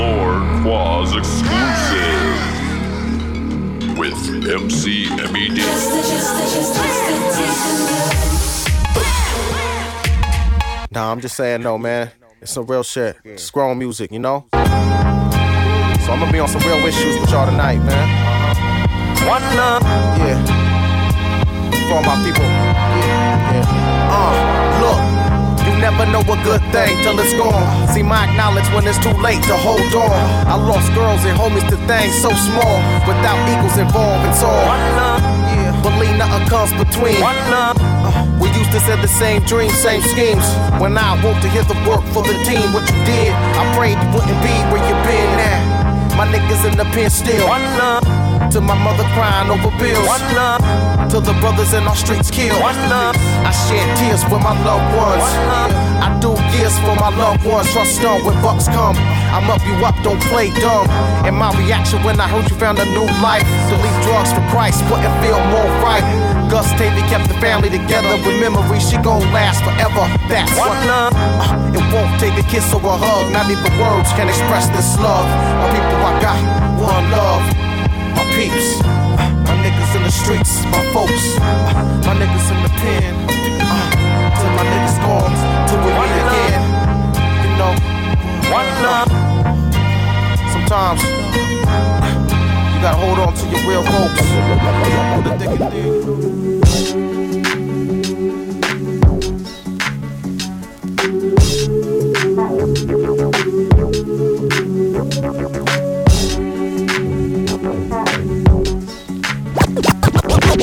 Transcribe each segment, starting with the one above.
Lord Quas exclusive with MC MED. Nah, I'm just saying no, man. It's some real shit. It's grown music, you know? So I'm gonna be on some real issues with y'all tonight, man. One love. Yeah. For all my people. Yeah, yeah. Uh, look. Never know a good thing till it's gone. See, my acknowledge when it's too late to hold on. I lost girls and homies to things so small. Without equals involved, it's all. One love. Yeah. Believe nothing comes between. One love. Uh, we used to say the same dreams, same schemes. When I woke to hear the work for the team, what you did, I prayed you wouldn't be where you been at. My niggas in the pen still. One love. To my mother crying over bills. One love. To the brothers in our streets killed. One love. I shed tears with my loved ones. One love. I do years for my loved ones. Trust on when bucks come. I'm up, you up, don't play dumb. And my reaction when I heard you found a new life. To leave drugs for Christ wouldn't feel more right. Gus Tavy kept the family together with memories. She gon' last forever. That's one love. Uh, it won't take a kiss or a hug. Not even words can express this love. My people, I got one love. My peeps, uh, my niggas in the streets, my folks, uh, my niggas in the pen. Uh, till my niggas gone, till we meet again. You know, one love. Sometimes you gotta hold on to your real folks. A dick in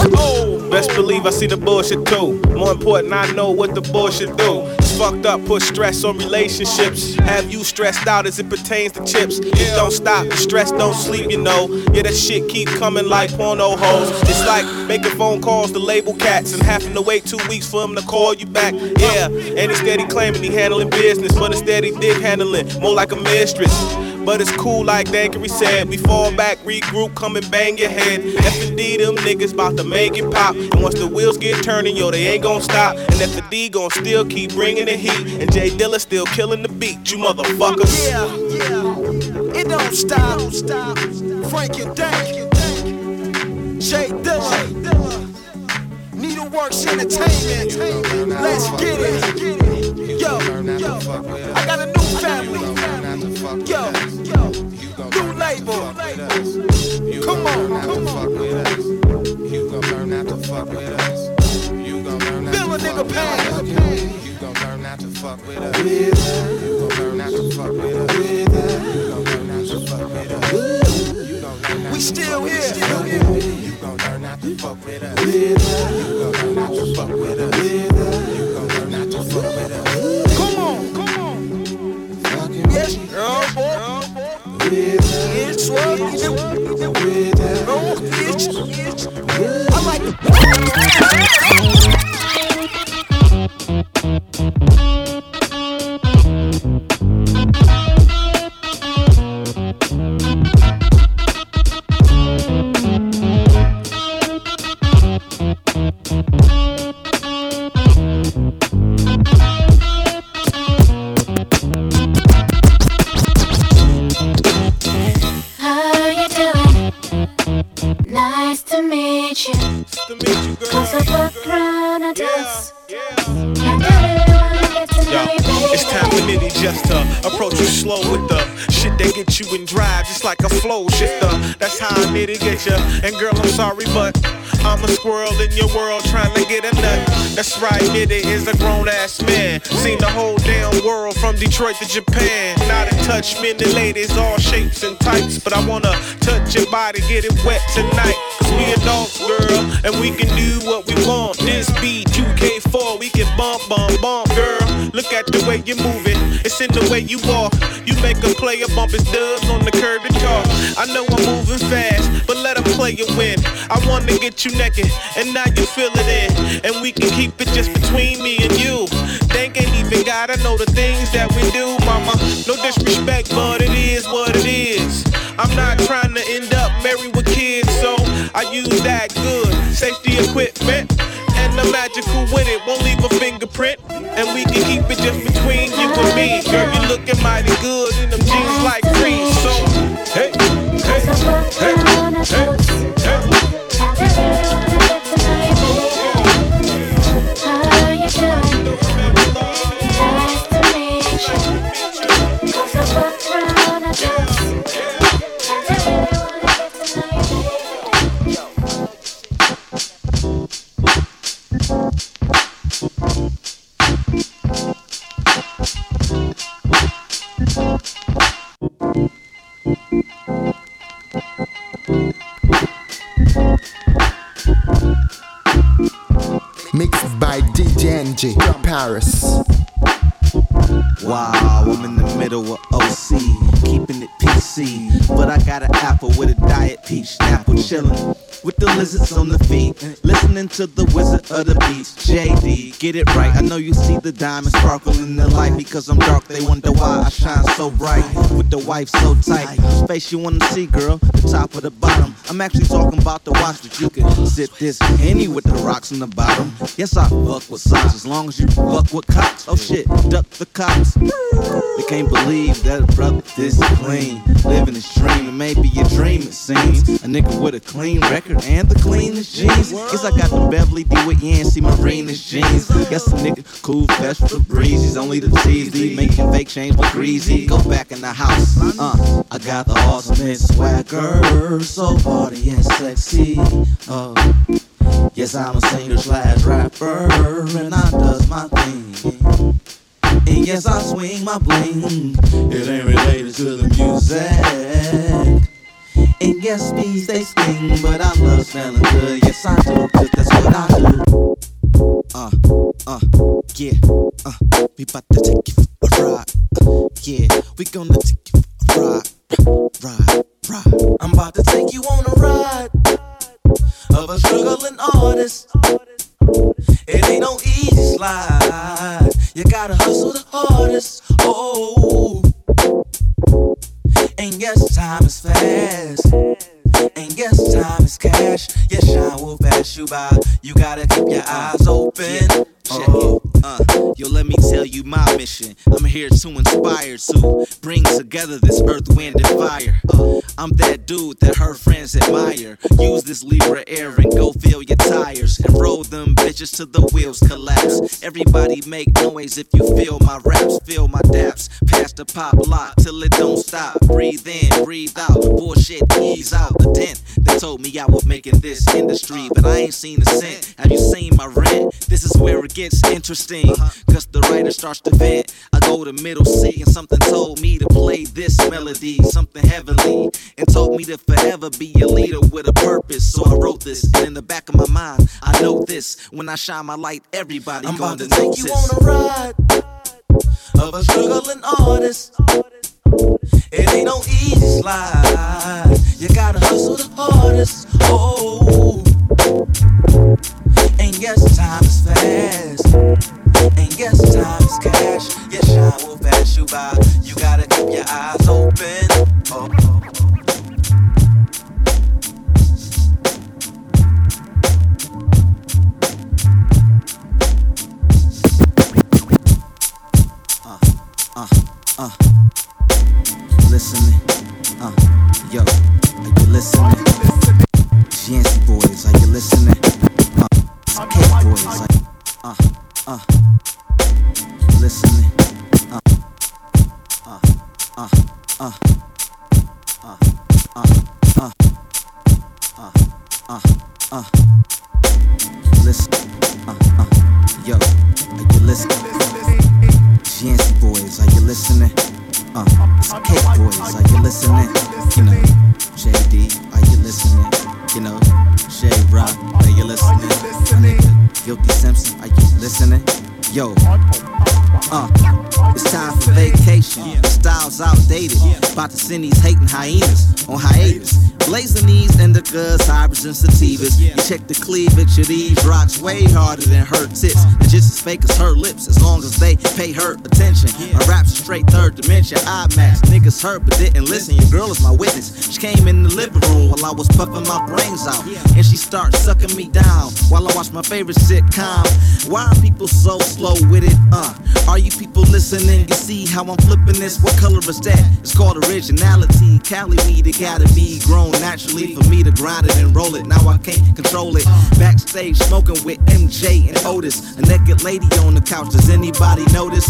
dig. Best believe I see the bullshit too. More important, I know what the bullshit do. It's fucked up, put stress on relationships. Have you stressed out as it pertains to chips? It don't stop, the stress don't sleep, you know. Yeah, that shit keep coming like porno hoes. It's like making phone calls to label cats and having to wait two weeks for him to call you back. Yeah, and he steady claiming he handling business, but instead he dick handling more like a mistress. But it's cool like Dankery said. We fall back, regroup, come and bang your head. F&D, them niggas about to make it pop. And once the wheels get turning, yo, they ain't gon' stop. And F&D gon' still keep bringing the heat. And J Dilla still killing the beat, you motherfuckers. Yeah, yeah. It don't stop. stop. Frank and Dank. J Dilla. Needleworks Entertainment. Let's get it. Yo, yo. I got a new family. Yo, yo. New label. Come on, come on. You gon' learn not to fuck with us. You gon' learn not Feel to fuck with us. You gon' learn not to fuck with us. You gon' learn not to fuck with us. You gon' learn not to fuck with us. You gon' learn not We to still fuck here. with us. You gon' learn not to fuck with us. You gon' learn not to fuck with us. You gon' Yes, girl, boy. It's what. Oh, bitch. I like the squirrel in your world trying to get a nut. That's right, Nitty is a grown ass man. Seen the whole damn world from Detroit to Japan. Not in touch, men and ladies, all shapes and types. But I wanna touch your body, get it wet tonight. Cause we adults, girl, and we can do what we want. This beat 2K4, we can bump, bump, bump, girl. The way you're moving, it's in the way you walk. You make a player bump his dubs on the curb and talk. I know I'm moving fast, but let him play it win. I wanna get you naked, and now you feel it in. And we can keep it just between me and you. Think ain't even gotta know the things that we do, mama. No disrespect, but of the beats. JD, get it right. I know you see the diamond sparkle in the light because I'm dark. They wonder why I shine so bright with the wife so tight. Space you wanna see, girl, the top or the bottom. I'm actually talking about the watch that you can sip this any with the rocks in the bottom. Yes, I fuck with socks as long as you fuck with cops. Oh shit, duck the cops. They can't believe that a brother this clean, living his dream, and maybe a dream it seems. A nigga with a clean record and the cleanest jeans. Guess I got the Beverly D with Yancey Marina's jeans. Guess a nigga cool, fresh for breezes. Only the TZ making fake change with greasy. Go back in the house. Uh, I got the ultimate swagger, so party and sexy. Uh, yes, I'm a singer slash rapper, and I does my thing. And yes, I swing my bling. It ain't related to the music. And yes, bees they sting, but I love smelling good. Yes, I do, cause that's what I do. Uh, uh, yeah, uh, we bout to take you for a ride. Uh, yeah, we gonna take you for a ride, ride, ride. I'm about to take you on a ride of a struggling artist. It ain't no easy slide. You gotta hustle the hardest. Oh, and yes, time is fast. And yes, time is cash. Yes, shine will pass you by. You gotta keep your eyes open. Oh, uh, yo, let me tell you my mission. I'm here to inspire, to bring together this earth, wind, and fire. Uh, I'm that dude that her friends admire. Use this Libra air and go fill your tires and roll them bitches till the wheels collapse. Everybody make noise if you feel my raps, feel my daps. Pass the pop lock till it don't stop. Breathe in, breathe out. Bullshit, ease out the dent. They told me I was making this industry, but I ain't seen a cent. Have you seen my rent? This is where it gets interesting. Cause the writer starts to vent. I go to middle C and something told me to play this melody, something heavenly, and told me to forever be a leader with a purpose. So I wrote this, and in the back of my mind, I know this. When I shine my light, everybody I'm gonna about to take notice. you on a ride of a struggling artist. It ain't no easy slide. You gotta hustle the hardest. Oh, oh, oh. And yes, time is fast. And yes, time is cash. Yes, shine will pass you by. You gotta keep your eyes open. Oh, oh, oh. listening? Uh, yo, are you listening? Yancey boys, are you listening? Uh, K boys, are, uh, uh, listening? Uh, uh, uh, uh, uh, uh, uh, uh, uh, uh, listen, uh, uh, yo, are you listening? Yancey boys, are you listening? Uh, it's K boys, are you listening? You know, JD, are you listening? You know, Shay Rock, are you listening? My nigga, Guilty Simpson, are you listening? Yo, uh, it's time for vacation. The style's outdated. About to send these hating hyenas on hiatus. Blazing these indicas, hybrids, and sativas. You check the cleavage of these rocks way harder than her tits. They're just as fake as her lips, as long as they pay her attention. My rap's a straight third dimension. I IMAX. Niggas heard but didn't listen. Your girl is my witness. She came in the living room while I was puffing my brains out. And she started sucking me down while I watch my favorite sitcom. Why are people so slow with it? Uh, are you people listening? You see how I'm flipping this? What color is that? It's called originality. Cali weed, be grown naturally for me to grind it and roll it. Now I can't control it. Backstage smoking with MJ and Otis. A naked lady on the couch. Does anybody notice?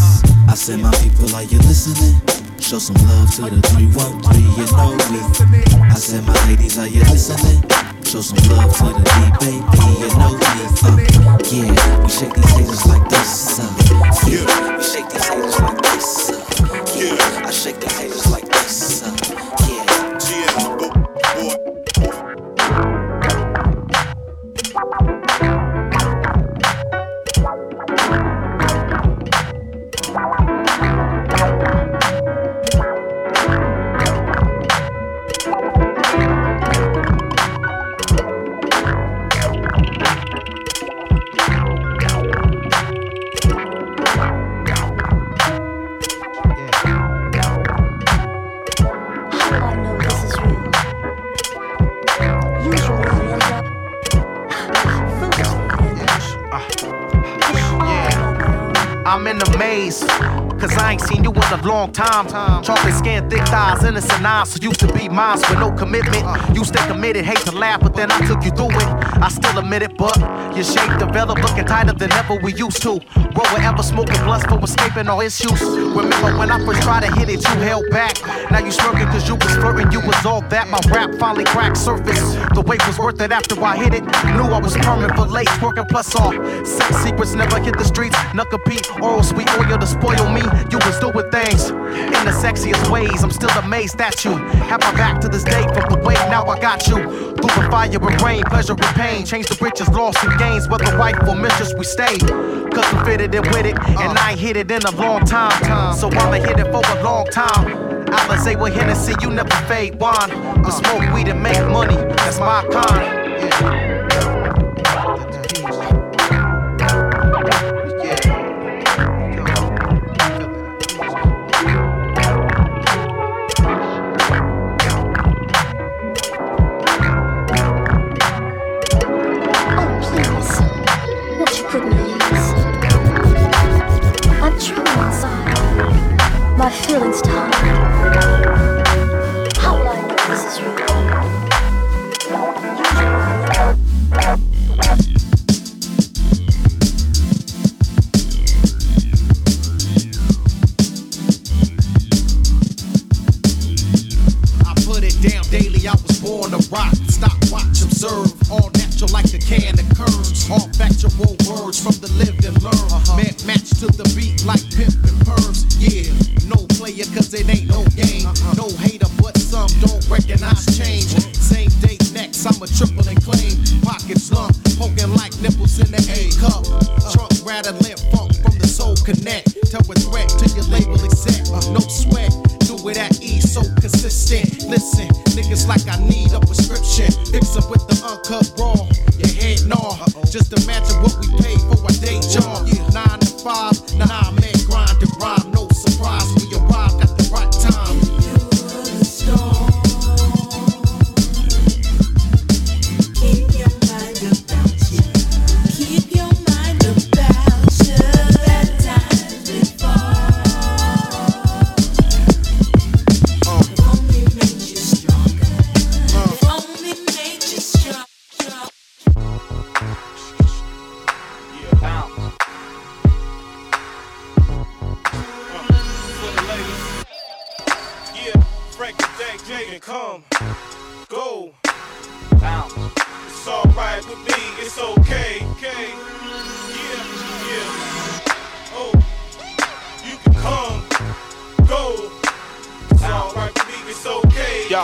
I said, my people, are you listening? Show some love to the 313, you know me. I said, my ladies, are you listening? Show some love to the D baby, you know me. Uh, yeah, we shake these haters like this. Uh, yeah, we shake these haters like this. Uh, yeah, I shake these the haters like this. Uh, Cause I ain't seen you in a long time. Chocolate skin, thick thighs, innocent eyes. So used to be mine with no commitment. You stay committed, hate to laugh, but then I took you through it. I still admit it, but your shape developed looking tighter than ever we used to. Roll ever smoking blunts for escaping all issues. Remember when I first tried to hit it, you held back. Now you smirking cause you was flirting, you was all that. My rap finally cracked surface. The wait was worth it after I hit it. Knew I was permanent for late, working plus all. Sex secrets never hit the streets. Knuckle beat, oral sweet oil to spoil me. You was doing things in the sexiest ways. I'm still amazed at you. Have my back to this day from the way now I got you. Through the fire and rain, pleasure and pain. Change the riches, lost and gains. Whether wife or mistress, we stay. Cause we fitted it with it. And I ain't hit it in a long time. So I'ma hit it for a long time. Alizé with Hennessy, you never fade wine. We smoke weed and make money. That's my kind. Oh,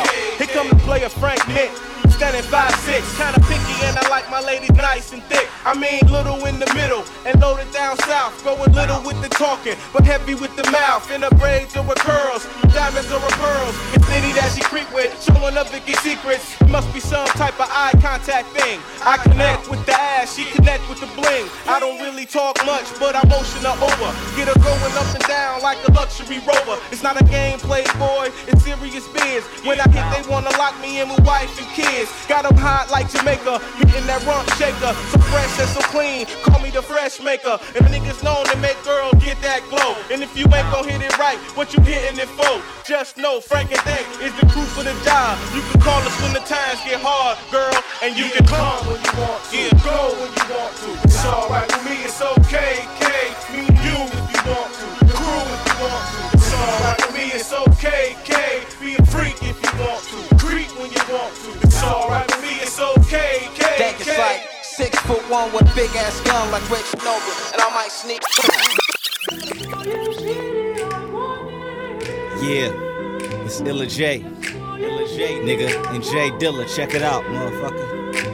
okay, here come the player Frank Nitt. Standing five six, kinda picky, and I like my ladies nice and thick. I mean, little in the middle and loaded down south. Going little with the talking, but heavy with the mouth. In the braids or with curls, diamonds or with pearls. It's Liddy that she creep with, showing up Vicky secrets. Must be some type of eye contact thing. I connect with the ass, she connect with the bling. I don't really talk much, but I motion her over. Get her going up and down like a luxury rover. It's not a game play, boy, it's serious biz. When I hit, they wanna lock me in with wife and kids. Got them hot like Jamaica, hitting that rump shaker. So fresh and so clean, call me the fresh maker. And niggas known to make girls get that glow. And if you ain't gon' hit it right, what you hitting it for? Just know Frank and Dank is the crew for the job. You can call us when the times get hard, girl, and you can come when you want to. Yeah, go when you want to. It's alright with me, it's okay, K. Me and you if you want to. Crew if you want to. It's alright with me, it's okay, K. Be a freak if you want to. Creep when you want to. It's alright with me, it's okay, K. Foot one with a big ass gun like Rick Noble, and I might sneak. Yeah, it's Illa J. Illa J, nigga, and J Dilla. Check it out, motherfucker.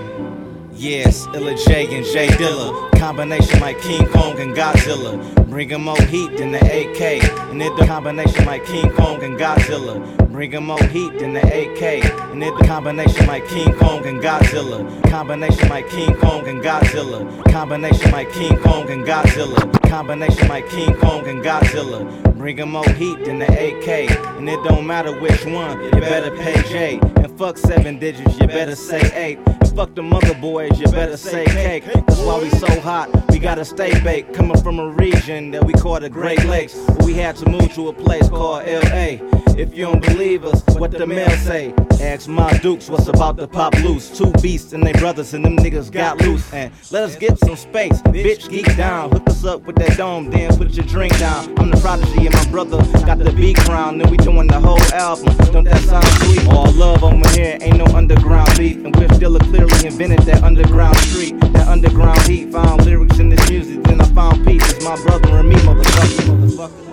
Yes, Illa J and J Dilla. Combination like King Kong and Godzilla. Bringin' more heat than the AK. And it the combination like King Kong and Godzilla. Bringin' more heat than the AK. And it the combination like King Kong and Godzilla. Combination like King Kong and Godzilla. Combination like King Kong and Godzilla. Combination like King Kong and Godzilla. Bringin' more heat than the AK. And it don't matter which one, you better pay J. Fuck seven digits, you better say eight. Fuck the mother boys, you better say cake. That's why we so hot, we gotta stay baked. Coming from a region that we call the Great Lakes. We had to move to a place called LA. If you don't believe us, what the mail say? Ask my dukes what's about to pop loose. Two beasts and they brothers and them niggas got loose. And let us get some space. Bitch, geek down. Hook us up with that dome, then put your drink down. I'm the prodigy and my brother got the beat crown. Then we doing the whole album. Don't that sound sweet? All love over here, ain't no underground beef. And we're still a clearly invented that underground street. That underground heat. Found lyrics in this music, then I found peace. It's my brother and me, motherfucker. motherfucker.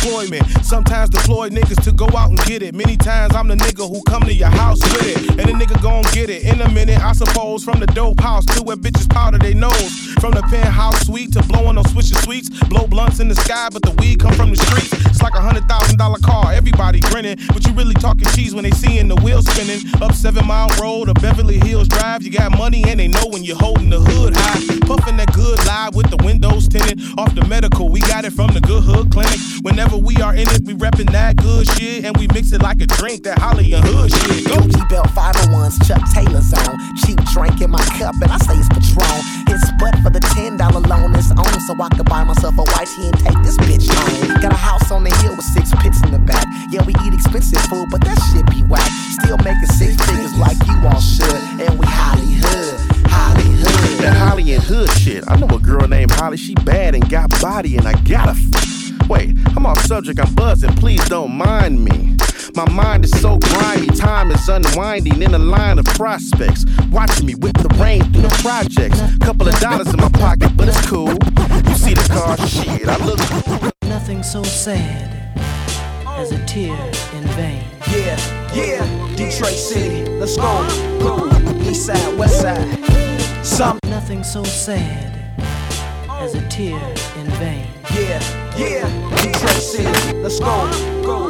Times unemployment. Sometimes deploy niggas to go out and get it. Many times I'm the nigga who come to your house with it. And the nigga gon' get it in a minute, I suppose. From the dope house to where bitches powder they nose. From the penthouse suite to blowing on Blow blunts in the sky, but the weed come from the streets. It's like a hundred thousand dollar car, everybody grinning. But you really talking cheese when they seeing the wheels spinning. Up Seven Mile Road or Beverly Hills Drive. You got money and they know when you're holding the hood high. Puffing that good live with the windows tinted. Off the medical, we got it from the Good Hood Clinic. Whenever we are in it, we reppin' that good shit. And we mix it like a drink, that Holly and Hood shit. Go. Belt 501s, Chuck Taylor's on. Cheap drink in my cup, and I say it's Patron. It's but for the $10 loan it's on, so I could buy myself a white tee and take this bitch home. Got a house on the hill with six pits in the back. Yeah, we eat expensive food, but that shit be whack. Still making six figures like you all should. And we Holly Hood, Holly Hood. That Holly and Hood shit. I know a girl named Holly, she bad and got body, and I gotta. F- Wait, I'm off subject, I'm buzzing, please don't mind me. My mind is so grimy, time is unwinding in a line of prospects. Watching me whip the rain through the projects. Couple of dollars in my pocket, but it's cool. You see the car, shit, I look. Nothing so sad as a tear in vain. Yeah, yeah, Detroit City, let's go. Go, east side, west side. Some, Nothing so sad as a tear in vain. yeah, yeah, Detroit City, let's go. Go, east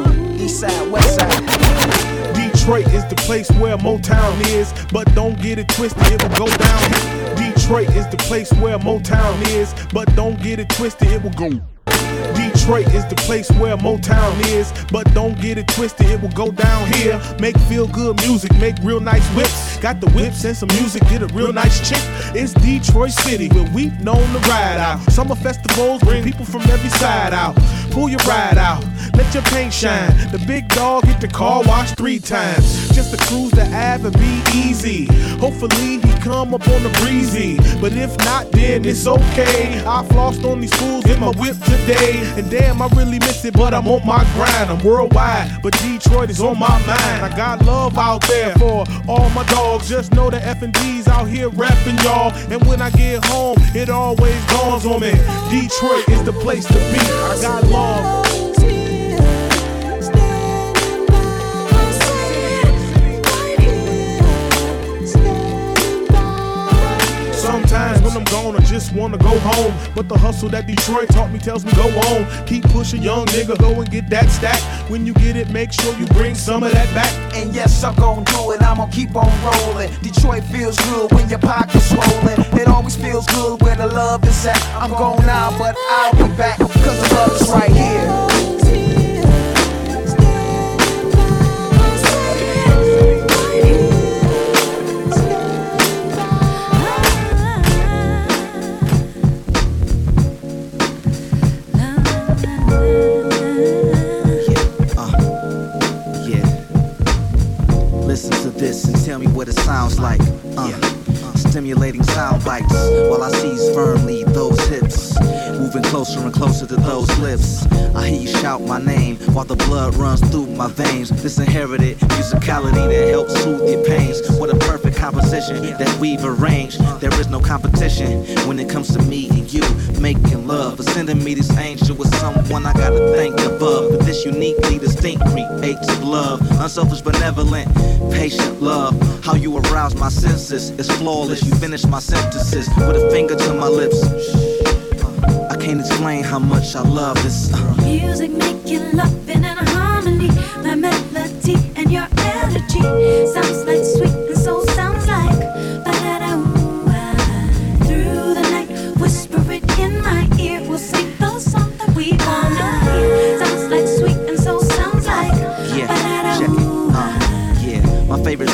side, west side. Detroit is the place where Motown is, but don't get it twisted, it will go down. here. Detroit is the place where Motown is, but don't get it twisted, it will go. Detroit is the place where Motown is, but don't get it twisted, it will go down here. Make feel good music, make real nice whips. Got the whips and some music, get a real nice chick. It's Detroit City where we known to ride out. Summer festivals bring people from every side out. Pull your ride out, let your paint shine. The big dog hit the car wash three times. Just to cruise the Ave and be easy. Hopefully he come up on the breezy. But if not, then it's okay. I flossed on these fools in my whip today. And damn, I really miss it, but I'm on my grind. I'm worldwide, but Detroit is on my mind. I got love out there for all my dogs. Just know the F and D's out here rapping, y'all. And when I get home, it always dawns on me. Detroit is the place to be. I got love. Sometimes when I'm gone, I just wanna go home. But the hustle that Detroit taught me tells me go on. Keep pushing, young nigga, go and get that stack. When you get it, make sure you bring some of that back. And yes, I'm gon' do it, I'ma keep on rolling. Detroit feels good when your pocket's swollen. It always feels good when the love is at. I'm going out, but I'll be back, cause the love is right here. This and tell me what it sounds like. Uh, Stimulating sound bites while I seize firmly those hips. Moving closer and closer to those lips. I hear you shout my name while the blood runs through my veins. This inherited musicality that helps soothe your pains. What a perfect composition that we've arranged. There is no competition when it comes to me and you making love. But sending me this angel with someone I gotta thank above. But this uniquely distinct creates love. Unselfish, benevolent, patient love. How you arouse my senses is flawless. You finish my sentences with a finger to my lips. I can't explain how much I love this. Uh, Music making love in harmony. My melody and your energy sounds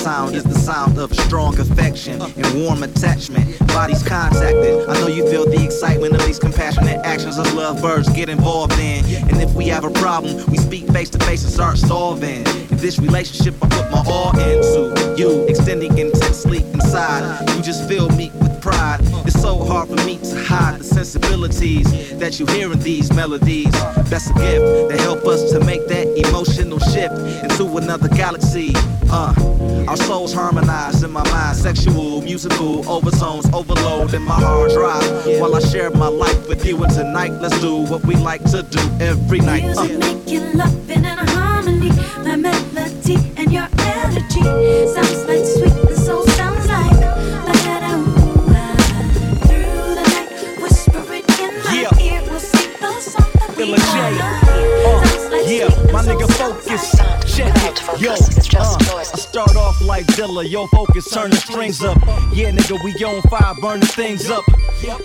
sound is the sound of strong affection and warm attachment. Bodies contacted. I know you feel the excitement of these compassionate actions of love. lovebirds get involved in. And if we have a problem, we speak face to face and start solving. In this relationship, I put my all into you, extending intensely inside. You just fill me with pride. It's so hard for me to hide the sensibilities that you hear in these melodies. That's a gift that help us to make that emotional shift into another galaxy. Uh, our souls harmonize in my mind, sexual, musical overtones overload in my hard drive. While I share my life with you, and tonight let's do what we like to do every night. Music Uh. you loving in harmony. My melody and your energy sounds like sweet and soul sounds like. ba-da-da-ooh-ah. Through the night, whisper it in my Yeah. ear. We'll sing the we Illa J. wanna hear. Sounds like Yeah, sweet my and nigga focus. Check it. Yo, uh, I start off like Dilla. Yo, focus, turn the strings up. Yeah, nigga, we on fire, burning things up.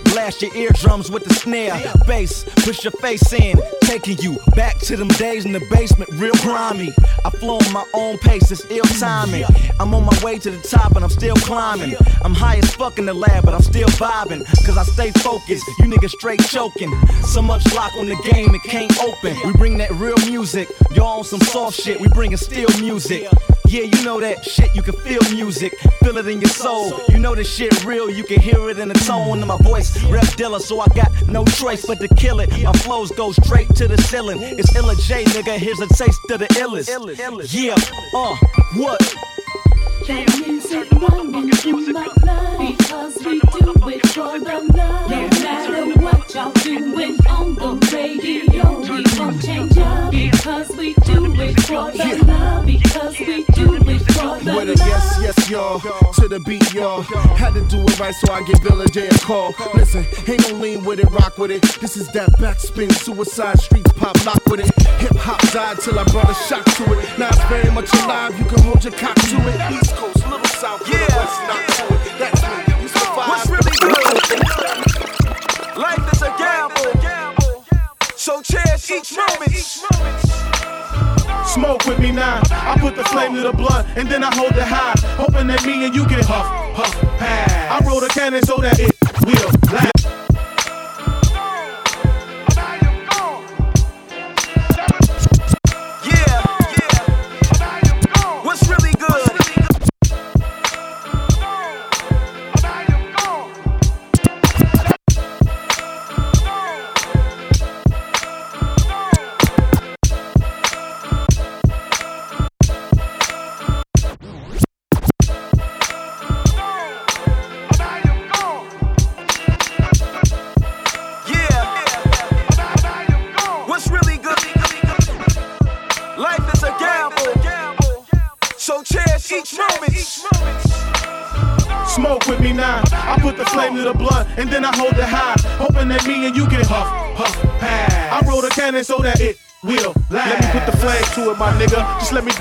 Blast your eardrums with the snare, bass, push your face in, taking you back to them days in the basement, real grimy. I flow on my own pace, it's ill timing. I'm on my way to the top and I'm still climbing. I'm high as fuck in the lab, but I'm still vibing, cause I stay focused. You niggas straight choking. So much lock on the game, it can't open. We bring that real music, y'all on some soft shit, we bringing still music. Yeah, you know that shit, you can feel music, feel it in your soul. You know this shit real, you can hear it in the tone of my voice. Rep Dilla, so I got no choice but to kill it. My flows go straight to the ceiling. It's Illa J, nigga, here's a taste of the illest. Yeah, uh, what? That music running through my blood because we do it for the love. No matter what y'all doing on the radio, for the love. Because we do it for the With a yes, yes, y'all. To the beat, y'all. Had to do it right, so I give Bill J a call. Listen, ain't no lean with it, rock with it. This is that backspin, suicide streets pop lock with it. Hip hop died till I brought a shock to it. Now it's very much alive, you can hold your cock to it. East Coast, Little South, yeah. West, not to it. That's me, you survive. What's really good? Life is a gamble. So cherish each moment. Smoke with me now. I put the flame to the blood and then I hold it high, hoping that me and you can huff, huff, pass. I roll the cannon so that it will last.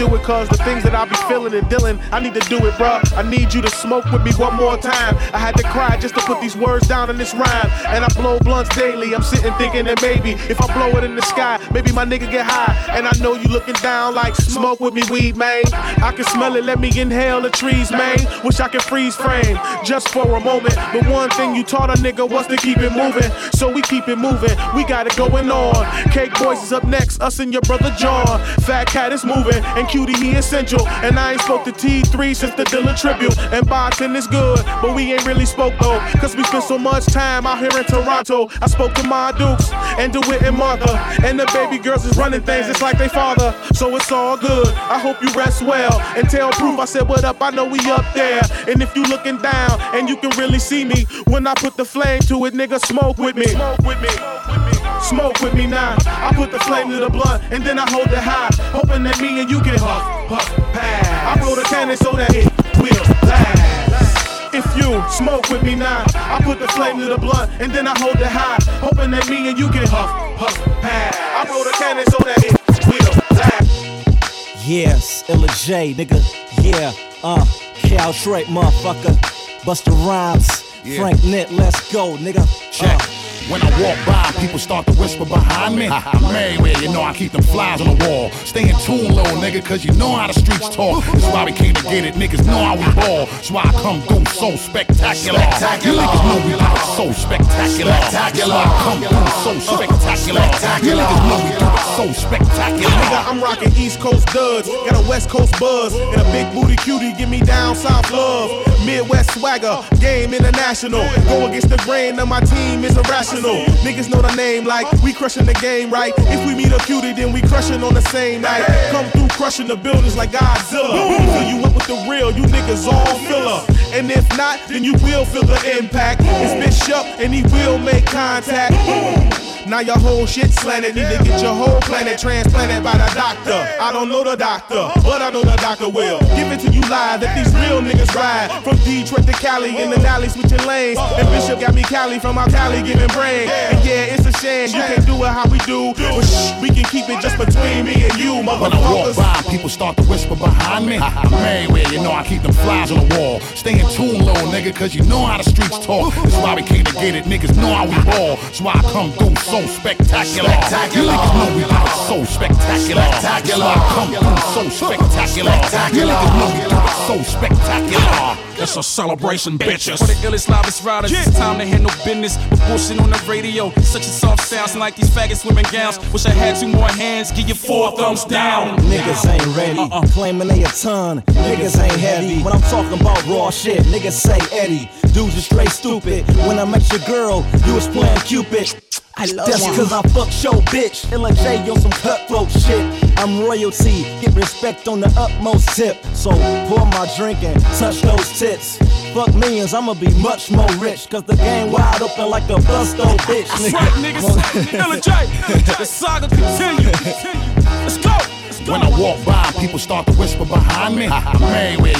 Do it, cause the things that I be feeling and dealing, I need to do it, bruh. I need you to smoke with me one more time. I had to cry just to put these words down in this rhyme. And I blow blunts daily. I'm sitting thinking that maybe if I blow it in the sky, maybe my nigga get high. And I know you looking down like smoke with me, weed, man. I can smell it, let me inhale the trees, man. Wish I could freeze frame just for a moment. But one thing you taught a nigga was to keep it moving. So we keep it moving. We got it going on. Cake Boys is up next, us and your brother John. Fat Cat is moving, and Cutie he essential. And I ain't spoke to T3 since the Dilla tribute. And boxing is good, but we ain't really spoke though. Cause we spent so much time out here in Toronto. I spoke to my Dukes and DeWitt and Martha. And the baby girls is running things just like they father. So it's all good. I hope you rest well. And tell proof I said what up, I know we up there. And if you looking down and you can really see me, when I put the flame to it, nigga, smoke with me. Smoke with me. Smoke with me now. I put the flame to the blunt and then I hold it high, hoping that me and you can huff, puff, pass. I blow the cannon so that it will last. If you smoke with me now, I put the flame to the blunt and then I hold it high, hoping that me and you can huff, puff, pass. I blow the cannon so that it will last. Yes, Illa J, nigga. Yeah, uh, Cal Shrek, motherfucker. Busta Rhymes, Yeah. Frank Nitt, let's go, nigga. Check. Uh. When I walk by, people start to whisper behind me. I'm everywhere, you know I keep them flies on the wall. Stay in tune, little nigga, cause you know how the streets talk. That's why we came to get it, niggas know how we ball. That's why I come through so spectacular. You niggas know we do it so spectacular. That's why I come through so spectacular. You niggas know we do it so spectacular. Nigga, I'm rocking East Coast duds, got a West Coast buzz, and a big booty cutie give me down south love. Midwest swagger, game international. Go against the grain of my team is a irrational. Niggas know the name like we crushing the game, right? If we meet a cutie, then we crushing on the same night. Come through crushing the buildings like Godzilla. Fill you up with the real, you niggas all filler. And if not, then you will feel the impact. It's Bishop, and he will make contact. Now your whole shit slanted. Need to get your whole planet transplanted by the doctor. I don't know the doctor, but I know the doctor will. Give it to you live that these real niggas ride. From Detroit to Cali in the valley switching lanes. And Bishop got me Cali from our Cali giving brain. And yeah, it's a shame you can't do it how we do. But shh, we can keep it just between me and you, motherfuckers. When I walk by, people start to whisper behind me. I'm everywhere, you know I keep them flies on the wall. Stay in tune, little nigga, cause you know how the streets talk. That's why we came to get it, niggas know how we ball. That's why I come through so spectacular. You niggas know we do it so spectacular. That's why I come through so spectacular. You niggas know we do it so spectacular. It's a celebration, bitches. For the illest, loudest riders, it's time to handle business. With bullshit on the radio, such a soft sounds like these faggots wearing gowns. Wish I had two more hands, give you four thumbs down. Niggas ain't ready, uh-uh. claiming they a ton. Niggas ain't heavy. When I'm talking about raw shit, niggas say Eddie. Dudes are straight stupid. When I met your girl, you was playing Cupid. I love That's you. cause I fuck show bitch. Illa J on some cutthroat shit. I'm royalty, get respect on the utmost tip. So pour my drink and touch those tits. Fuck millions, I'ma be much more rich. Cause the game wide open like a bust busto bitch. That's right, niggas. Illa J, the saga continues. Let's go. When I walk by, people start to whisper behind me. I'm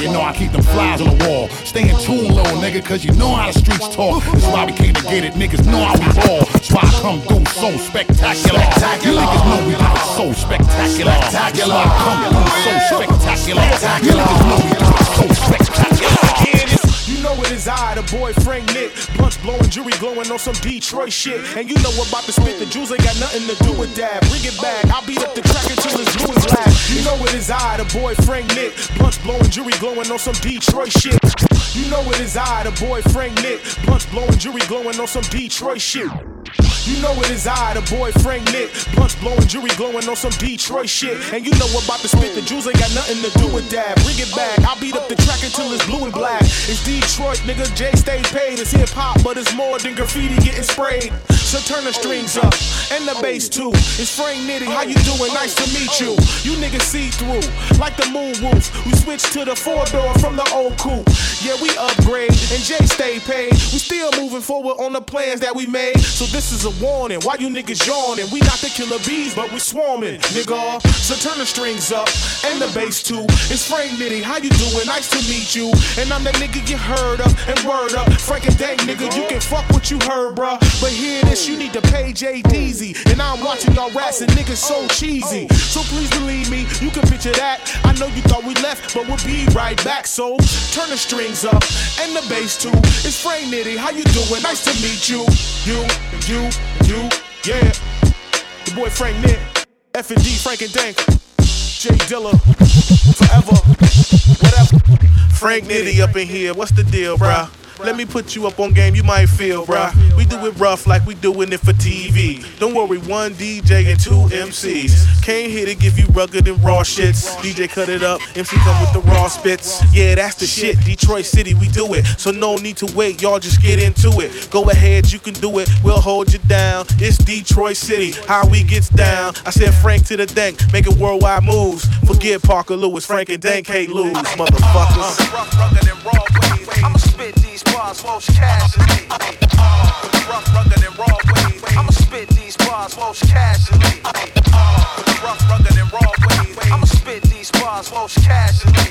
you know I keep them flies on the wall. Stay in tune, little nigga, cause you know how the streets talk. That's why we came to get it, niggas know how we ball. That's why I come through so spectacular. You niggas know we do so spectacular. That's why I come through so spectacular. You niggas know we do so spectacular. You know it is I, the boy Frank Nitt. Blunts blowing, jury glowing on some Detroit shit. And you know about to spit, the Jews ain't got nothing to do with that. Bring it back, I'll beat up the track until it's blue and black. You know it is I, the boy Frank Nitt. Blunts blowing, jury glowing on some Detroit shit. You know it is I, the boy Frank Nitt. Blunts blowing, jury glowing on some Detroit shit. You know it is I, the boy Frank Nitt. Blunts blowing, jury glowing on some Detroit shit. And you know about to spit, the Jews ain't got nothing to do with that. Bring it back, I'll beat up the track until it's blue and black. It's Detroit, nigga, Jay stay paid. It's hip hop, but it's more than graffiti getting sprayed. So turn the strings up, and the bass too. It's Frank Nitty, how you doing? Nice to meet you. You niggas see through, like the moon roof. We switched to the four door from the old coupe. Yeah, we upgrade, and Jay stay paid. We still moving forward on the plans that we made. So this is a warning. Why you niggas yawning? We not the killer bees, but we swarming, nigga. So turn the strings up and the bass too. It's Frank Nitty, how you doing? Nice to meet you. And I'm that nigga you heard of and word up. Frank-N-Dank, nigga, you can fuck what you heard, bruh. But hear this, you need to pay J Deezy. And I'm watching y'all rats and niggas so cheesy. So please believe me, you can picture that. I know you thought we left, but we'll be right back. So turn the strings up and the bass too. It's Frank Nitty, how you doing? Nice to meet you. You, you, you, yeah. The boy Frank Nitt, F and D, Frank and Dank, J Dilla, forever, whatever. Frank Nitty up in here, what's the deal, bruh? Let me put you up on game you might feel, bruh. We do it rough like we doing it for TV. Don't worry, one DJ and two MCs. Came here to give you rugged and raw shits. DJ cut it up, MC come with the raw spits. Yeah, that's the shit. Detroit City, we do it. So no need to wait, y'all just get into it. Go ahead, you can do it. We'll hold you down. It's Detroit City, how we gets down. I said Frank to the dank, making worldwide moves. Forget Parker Lewis, Frank-N-Dank can't lose, motherfuckers. I'ma spit these bars casually. Uh, rough, rugged, and raw ways. I'ma spit these bars casually. Uh, rough, rugged, and raw ways. I'ma spit these bars casually.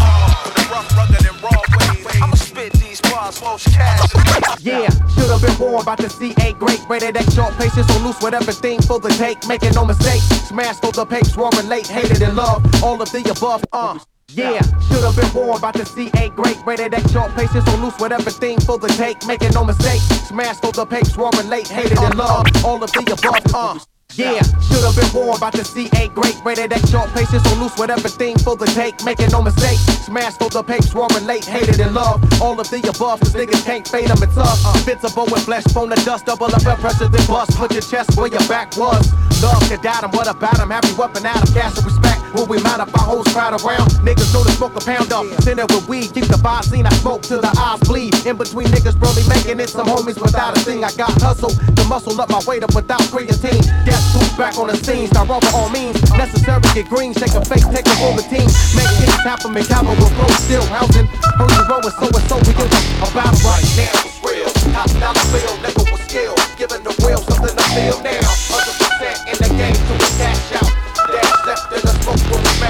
Uh, rough, rugged, and raw ways. I'ma spit these bars casually. Yeah, should have been born about to see a great rated X short patience so loose with everything for the take, making no mistake. Smash for the papes, roaring late, hated and love, all of the above. Uh. Yeah, should have been born about to see a great. Rated X short patience so loose. With everything for the take, making no mistake. Smash for the papes, roaring late, hated and love, all of the above. Uh. Yeah, should have been born about to see a great. Rated X short patience so loose. With everything for the take, making no mistake. Smash for the papes, roaring late, hated and love, all of the above. Cause niggas can't fade them, it's tough. Uh, Invincible with flesh, bone to dust, double up. And pressure, then bust. Put your chest where your back was. Love could doubt him, what about him? Happy weapon out of gas? And respect. When we mount up our whole crowd around, niggas know to smoke a pound up. Send it with weed, keep the vibe seen. I smoke till the eyes bleed. In between niggas, probably making it. Some homies without a thing. I got hustle to muscle up my weight up without creatine. Guess who's back on the scene? Start by all means. Necessary, get green, shake a face, take over the team. Make things happen, make happen with flow still housing. You roll with so and so, we give a battle right now. It's real. Top dollar bill, nigga with skill. Giving the real something to feel now. 100% in the game till we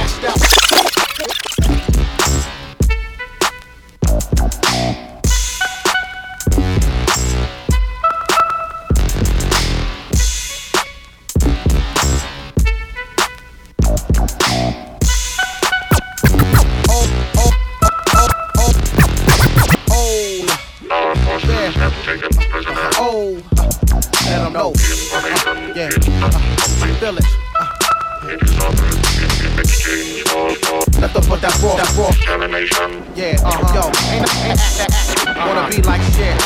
smashed out. Oh, let 'em know. Uh, yeah, uh, feel it. Nothing but that raw, that raw. Yeah, uh-huh. Yo, wanna be like shit.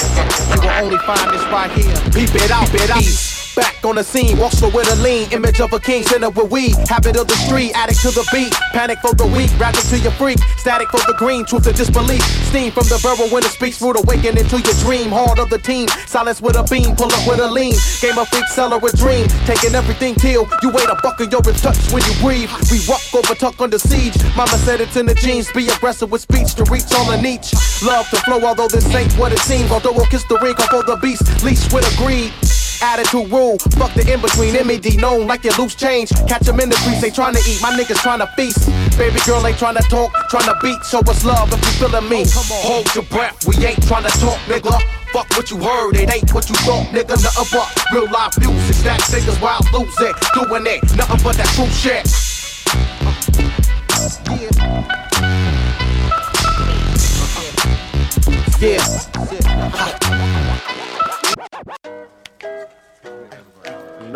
You will only find this right here. Beep it out, beep out. Back on the scene, walk slow with a lean image of a king, center with weed. Habit of the street, addict to the beat. Panic for the weak, rapping to your freak. Static for the green, truth of disbelief. Steam from the barrel when it speaks, fruit awakening to your dream. Heart of the team, silence with a beam, pull up with a lean. Game of freak, seller with dream. Taking everything till you wait a buck and you're in touch when you breathe. We walk over, tuck under siege. Mama said it's in the genes, be aggressive with speech to reach all the niche. Love to flow, although this ain't what it seems. Although we'll kiss the ring off of the beast, leash with a greed. Attitude rule, fuck the in between. MED known like your loose change. Catch them in the crease, they tryna eat. My niggas tryna feast. Baby girl ain't tryna talk, tryna beat. Show us love if you feelin' me. Oh, Hold your breath, we ain't tryna talk, nigga. Fuck what you heard, it ain't what you thought, nigga. Nothing but real life music. That niggas wild losing, doing it. Nothing but that true shit. Yeah. You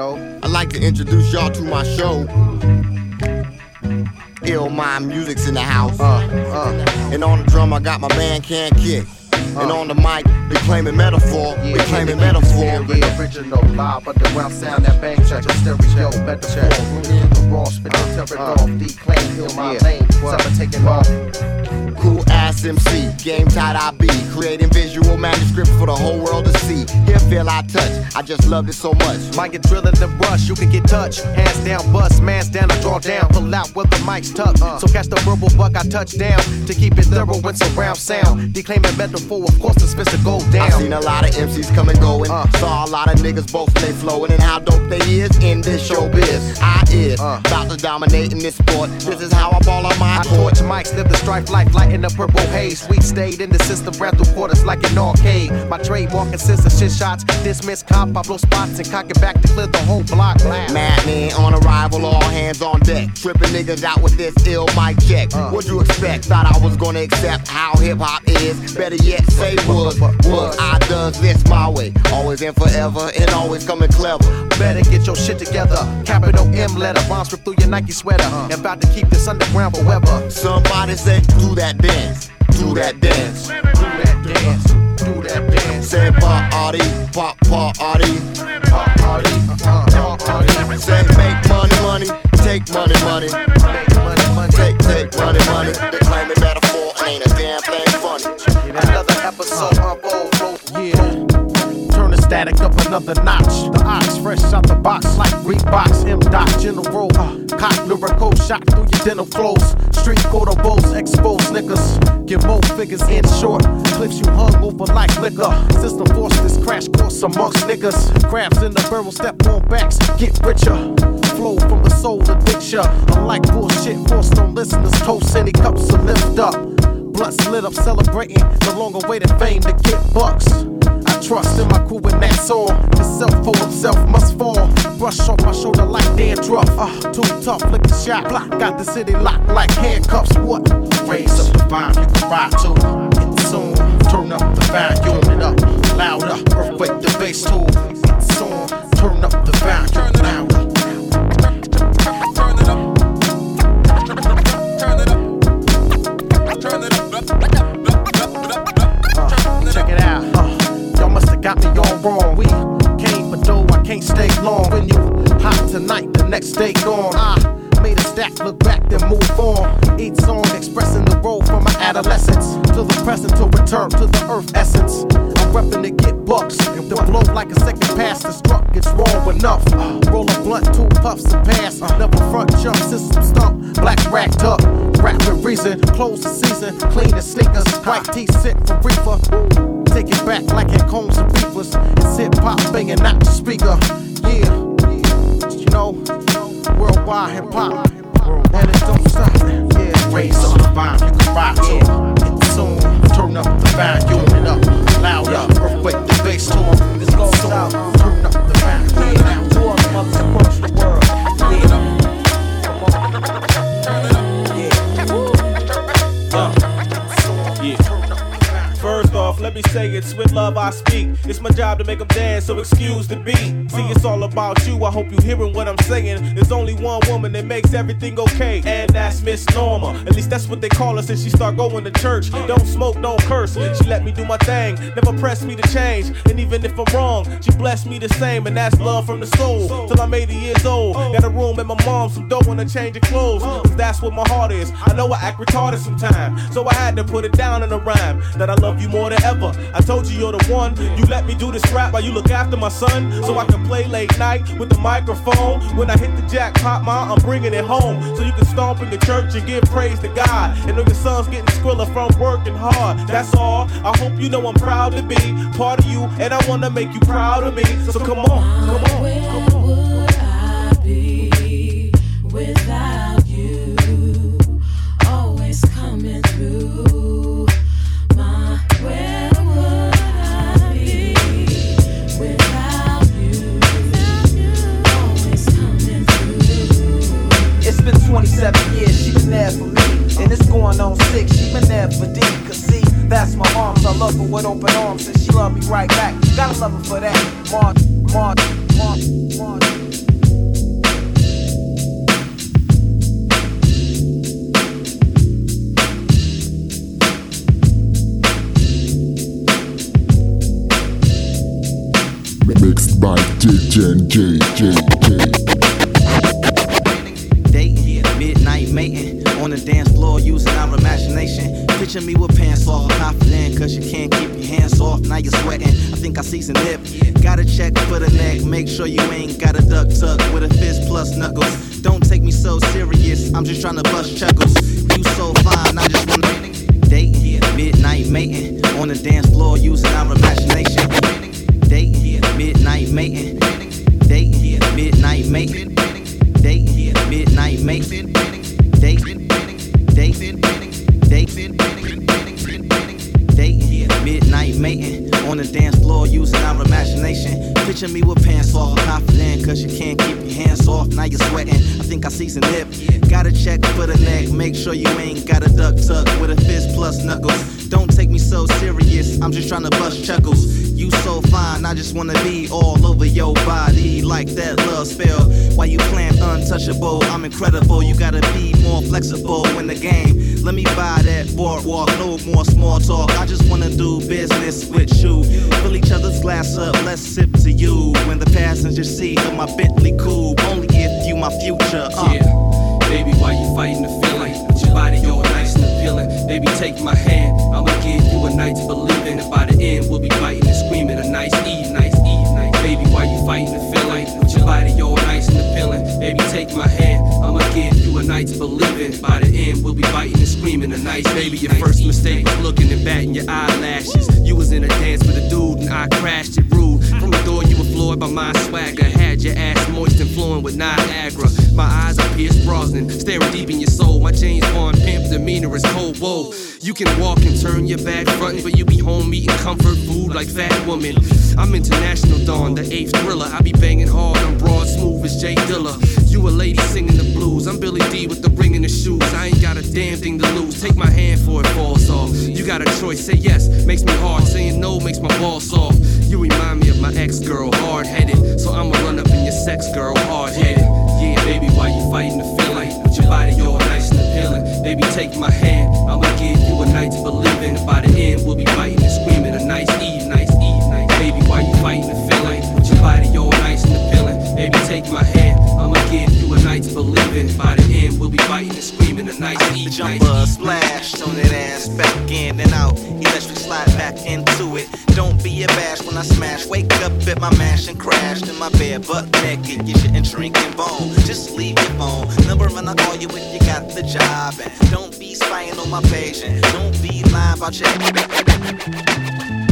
know, I'd like to introduce y'all to my show. Ill Mind Music's in the house. Uh, uh. And on the drum, I got my man Kankick. Uh. And on the mic, Declaime and Medaphoar. Declaime and Medaphoar. Yeah, original live underground sound that bang check a stereo Medaphoar. The raw spit the tear it off. Declaime heal my lane. Seven taking off. MC, game tight I be, creating visual manuscript for the whole world to see. Hip feel I touch. I just loved it so much. Might get drilled in the rush, you can get touched. Hands down, bust, man's down, and draw down. Pull out with the mic's tucked. Uh. So catch the verbal buck, I touch down. To keep it thorough when surround sound. Declaime and Medaphoar, of course, it's supposed to go down. I seen a lot of MCs come and going. Uh. Saw a lot of niggas both they flowing and how dope they is in this showbiz. I is uh. about to dominate in this sport. This is how I ball on my I court. torch mics, live the strife life, light in the purple haze. Sweet stayed in the system, through quarters like an arcade. My trademark consists of shit shots, dismiss cop, I blow spots and cock it back to clear the whole block. Madman on arrival, all hands on deck. Tripping niggas out with this ill mic check. Uh. What'd you expect? Thought I was gonna accept how hip hop is. Better yet, say was. Was I does this my way. Always and forever, and always coming clever. Better get your shit together. Capital M letter, bombs rip through your Nike sweater. Uh. And about to keep this underground forever. Somebody say, do that dance. Do that dance. Do that dance. Do that dance. Say party, pop party. pop Party, uh, party. Say make money, money. Take money, money. make money, money, Take, take money, money. They claim it Medaphoar ain't a damn thing funny. Another episode of Old Yeah. Turn the static up another notch. The ox fresh out the box like Reeboks. M. Dot General. Uh, cock lyrical shot through your dental clothes. Street quotables, exposed niggas. Get more figures in short. Clips you hung over like liquor. System force this crash course amongst niggas. Crabs in the barrel, step on backs, get richer. Flow from the soul to picture. Unlike bullshit, forced on listeners. Toast any cups to lift up. Blunt lit up, celebrating the long awaited fame to get bucks. Trust in my crew and that's all. The self for himself must fall. Brush off my shoulder like dandruff. Uh, too tough, a shot. Got the city locked like handcuffs. What? Raise up the vibe you can ride to. It's soon. Turn up the volume and up. Louder. Earthquake the bass too. It's on. Turn up the volume got me all wrong. We came for dough, I can't stay long. When you hot tonight, the next day gone. I made a stack, look back, then move on. Each song expressing the road from my adolescence to the present to return to the earth essence. Repping to get bucks. If the blow like a second pass, the struck gets wrong enough. Roll a blunt, two puffs and pass. Never front jump, system stump. Black racked up. Rap with reason, close the season, clean the sneakers, white teeth sit for reefer. Take it back like it combs and beefers. It's hip hop banging out the speaker. Yeah, you know, worldwide hip hop. And it don't stop. Yeah, raise up the vibe you can ride to. Turn up the volume up. Louder. Earthquake the bass to 'em. This goes out. Turn up the volume. Let me say it's with love I speak. It's my job to make them dance, so excuse the beat. See, it's all about you. I hope you're hearing what I'm saying. There's only one woman that makes everything okay, and that's Miss Norma. At least that's what they call her since she start going to church. Don't smoke, don't curse. She let me do my thing, never press me to change. And even if I'm wrong, she blessed me the same, and that's love from the soul. Till I'm 80 years old, got a room at my mom's, some dough and a change of clothes. Cause that's what my heart is. I know I act retarded sometimes, so I had to put it down in a rhyme that I love you more than ever. I told you you're the one. You let me do this rap while you look after my son, so I can play late night with the microphone. When I hit the jackpot, ma, I'm bringing it home, so you can stomp in the church and give praise to God. And know your son's getting squiller from working hard. That's all. I hope you know I'm proud to be part of you, and I wanna make you proud of me. So come on, come on. Without going on six, she been there for. Cause see, that's my arms. I love her with open arms, and she love me right back. Gotta love her for that. March, march, march, march. Mixed by JJJ. Imagination. Picture me with pants off, confident, cause you can't keep your hands off. Now you're sweating. I think I see some nip. Gotta check for the neck, make sure you ain't got a duck tuck with a fist plus knuckles. Don't take me so serious, I'm just trying to bust chuckles. You so fine, I just wanna dating, midnight mating on the dance floor using our imagination. Dating, midnight mating, dating, midnight mating, dating, midnight mating, dating, midnight mating on the dance floor using our imagination. Picture me with pants off, confident, cause you can't keep your hands off. Now you're sweating, I think I see some nip. Gotta check for the neck, make sure you ain't got a duck tuck with a fist plus knuckles. Don't take me so serious, I'm just trying to bust chuckles. You so fine, I just wanna be all over your body like that love spell. Why you playing untouchable? I'm incredible, you gotta be more flexible in the game. Let me buy that boardwalk, no more small talk. I just wanna do business with you. Fill each other's glass up, let's sip to you. When the passenger seat of my Bentley coupe, only if you my future. Uh. Yeah, baby, why you fighting the feeling? Your body, you're nice and appealing. Baby, take my hand. I'ma give you a night to believe in. And by the end, we'll be fighting and screaming. A nice Eve, nice Eve, nice. Baby, why you fighting the feeling? With your body, you're nice and appealing. Baby, take my hand. I'ma give you a night to believe in. By the end, we'll be fighting and screaming. A nice baby, your first mistake was looking and batting your eyelashes. You was in a dance with a dude and I crashed it rude. From the door, floored by my swagger. Had your ass moist and flowing with Niagara. My eyes are pierced Brosnan, staring deep in your soul. My James Bond pimp demeanor is cold. Whoa, you can walk and turn your back frontin', but you be home eating comfort food like fat woman. I'm international dawn, the eighth thriller. I be banging hard on broad, smooth as J Dilla. You a lady singing the blues. I'm Billy D with the ring in the shoes. I ain't got a damn thing to lose. Take my hand for it falls off. You got a choice. Say yes, makes me hard. Saying no makes my balls soft. You remind me of my ex girl, hard headed. So I'ma run up in your sex girl, hard headed. Yeah, baby, why you fighting the feeling? With your body, you're nice and appealing. Baby, take my hand. I'ma give you a night to believe in. By the end, we'll be fighting and screaming. A nice Eve, nice Eve, nice. Baby, why you fighting the feeling? With your body, you're nice and appealing. Baby, take my hand. I'ma you a night to believe in. By the end, we'll be fighting and screaming. A nice nice Jumper splash on that ass, back in and out. Electric slide back into it. Don't be abashed when I smash. Wake up at my mash and crash in my bed, butt naked. You shouldn't drink and bone. Just leave your phone number and I'll call you if you got the job. And don't be spying on my page and don't be lying about your.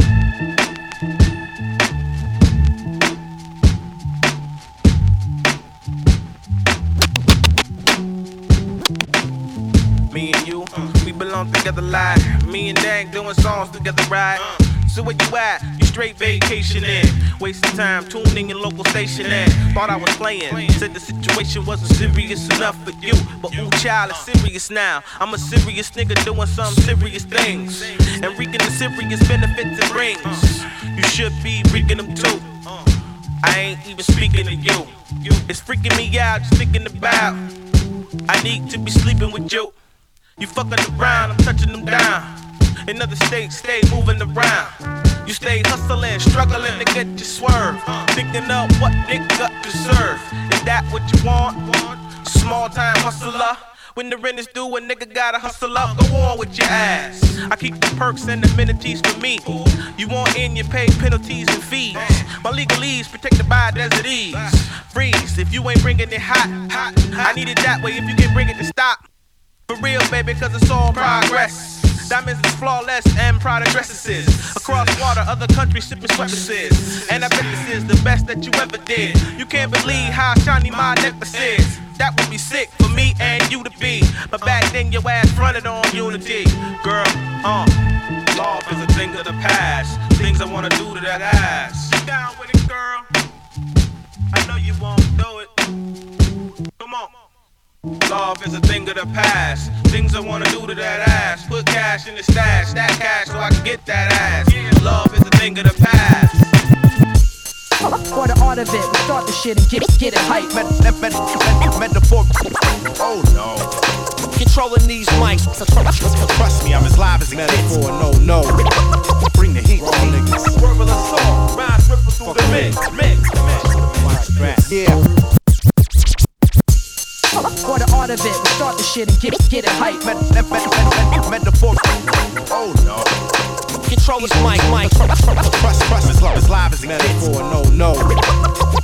Together me and Dank doing songs together, right? So where you at? You straight vacationing, wasting time tuning in local station. And thought I was playing, said the situation wasn't serious enough for you, but ooh, child, it's serious now. I'm a serious nigga doing some serious things and reaping the serious benefits it brings. You should be reaping them too. I ain't even speaking to you. It's freaking me out just thinking about. I need to be sleeping with you. You fucking around, I'm touching them down. In other states, stay moving around. You stay hustling, struggling to get your swerve. Thinking up what nigga deserve. Is that what you want? Small time hustler. When the rent is due, a nigga gotta hustle up. Go on with your ass. I keep the perks and amenities for me. You want in, you pay penalties and fees. My legalese protected by desert ease. Freeze if you ain't bringing it hot. I need it that way if you can bring it to stop. For real, baby, cause it's all progress. Diamonds is flawless and product dresses. Across water, other countries shipping sweaters. And I bet this is the best that you ever did. You can't believe how shiny my necklace is. That would be sick for me and you to be. But back then, your ass fronted on unity. Girl, uh, love is a thing of the past. Things I wanna do to that ass. Down with it, girl? I know you won't do it. Come on. Love is a thing of the past. Things I wanna do to that ass. Put cash in the stash, stack cash so I can get that ass. Love is a thing of the past. For the art of it, we start the shit and get, get it hype. Met, met, met, met, Medaphoar. Oh no. Controlling these mics. Trust me, I'm as live as it gets. no, no. Bring the heat, Word with a song, rhymes ripple through the mix, mix, mix. Yeah. For the art of it, we start the shit and get, get it hype. Met, met, met, met, Medaphoar. Oh no. Control this mic, mic. Trust, trust, as live as live as it gets. no, no.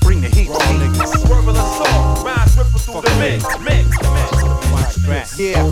Bring the heat, niggas. Word of the song, rhymes ripple through the mix, mix, mix. Yeah,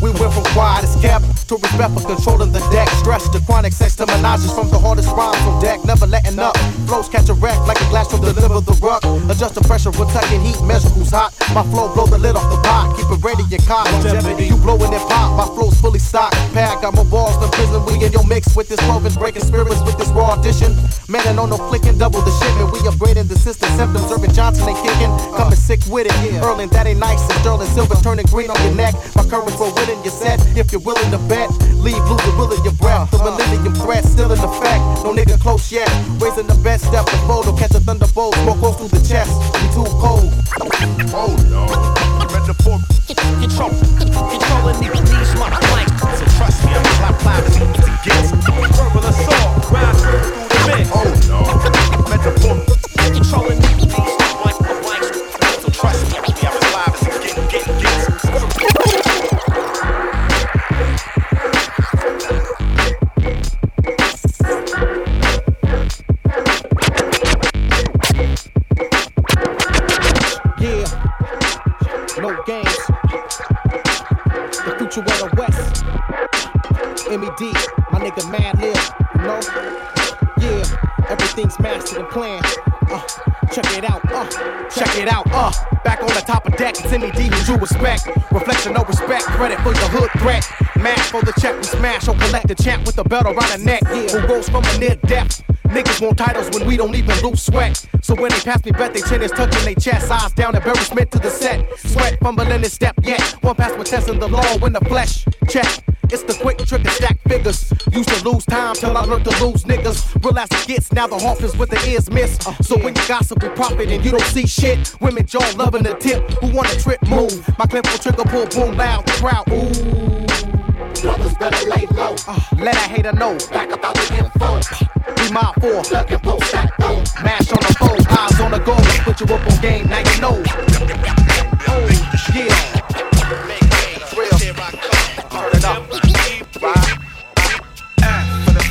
we went from quiet as kept to respect for controlling the deck. Stress to chronic sex to menages from the hardest rhymes on deck. Never letting up. Flows catch a wreck like a glass from the lip of the ruck. Adjust the pressure, protecting heat, measure who's hot. My flow blow the lid off the pot. Keep it ready, your cock. Longevity, you blowing it pop. My flow's fully stocked. Pack, got more balls than prison. We in your mix with this province, breaking spirits with this raw audition. Man, and on no flicking, double the shipment. We upgrading the system, symptoms. Earvin Johnson ain't kicking. Coming sick with it. Erling, that ain't nice. And Sterling Silver turning green on your neck. My currents for winning your set. If you're willing to bet, leave losing will of your breath. The millennium threat still in effect. No nigga close yet. Raising the best step to photo. Catch a thunderbolt. Smoke goes through the chest. We too cold. Oh no. Medaphoar. Control. Controlling these, these my mic. So trust me, I'm clap clap as it gets. Word of the song, rhymes ripple through the mix. Oh no. Medaphoar. Planned. Uh, check it out, uh, check it out, uh. Back on the top of deck, it's MED who you respect. Reflection, no respect, credit for your hood threat. Mash for the check, we smash or collect the champ with the belt around the neck. Yeah. Who rose from a near depth. Niggas want titles when we don't even lose sweat. So when they pass me, bet they chin is touching their chest. Eyes down, embarrassment to the set. Sweat fumbling in step yet. One pass with testing the law when the flesh. Check. It's the quick trick to stack figures. Used to lose time till I learned to lose niggas. Real as it gets, now the is with the ears miss. So when you gossip we profit and you don't see shit, women jaw loving the tip. Who want a trip move? My clip will trigger pull boom loud, the crowd ooh. Brothers better lay low. Uh, let a hater know. Back about the info. We mob four. Plug and post that though. Mash on the foe. Eyes on the goal. Put you up on game. Now you know. Oh, yeah.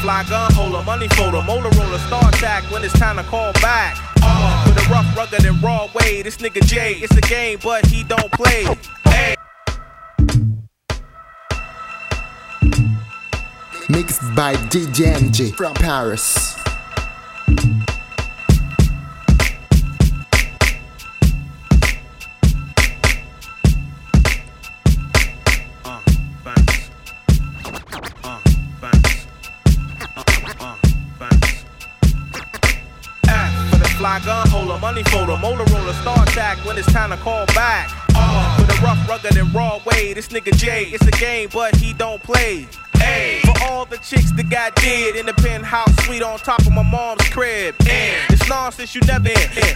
Fly gun holder, money folder, motor roller, star attack when it's time to call back. Uh, with a rough, rugged, and raw way, this nigga Jay, it's a game, but he don't play. Hey. Mixed by DJ NG from Paris. Money folder, motor roller, star attack when it's time to call back. Uh, with a rough, rugged, and raw way, this nigga Jay, it's a game, but he don't play. Hey, for all the chicks that got dead in the penthouse suite on top of my mom's crib. And it's nonsense you never in.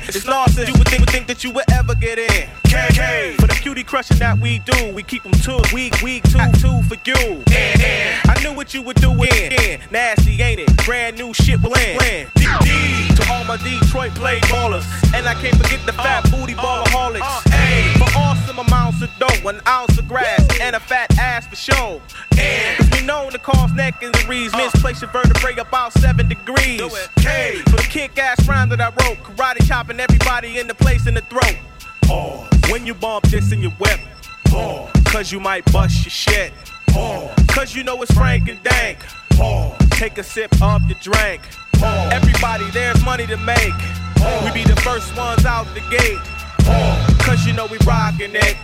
It's nonsense you would think, would think that you would ever get in. KK, for the cutie crushing that we do, we keep them two, week, week, two, two for you. I knew what you would do in. Nasty, ain't it? Brand new shit will end. D- to all my Detroit play ballers. And I can't forget the fat booty ballaholics. Hey, for awesome amounts of dough, an ounce of grass, and a fat ass for show. And cause we known to cause neck injuries, misplace your vertebrae about seven degrees. Hey, for the kick ass that I wrote, karate chopping everybody in the place in the throat. Oh, when you bump this in your whip, oh, cause you might bust your shit. Oh, cause you know it's Frank-N-Dank. Oh, take a sip of your drink. Oh, everybody, there's money to make. Oh, we be the first ones out the gate. Oh, cause you know we rockin' it.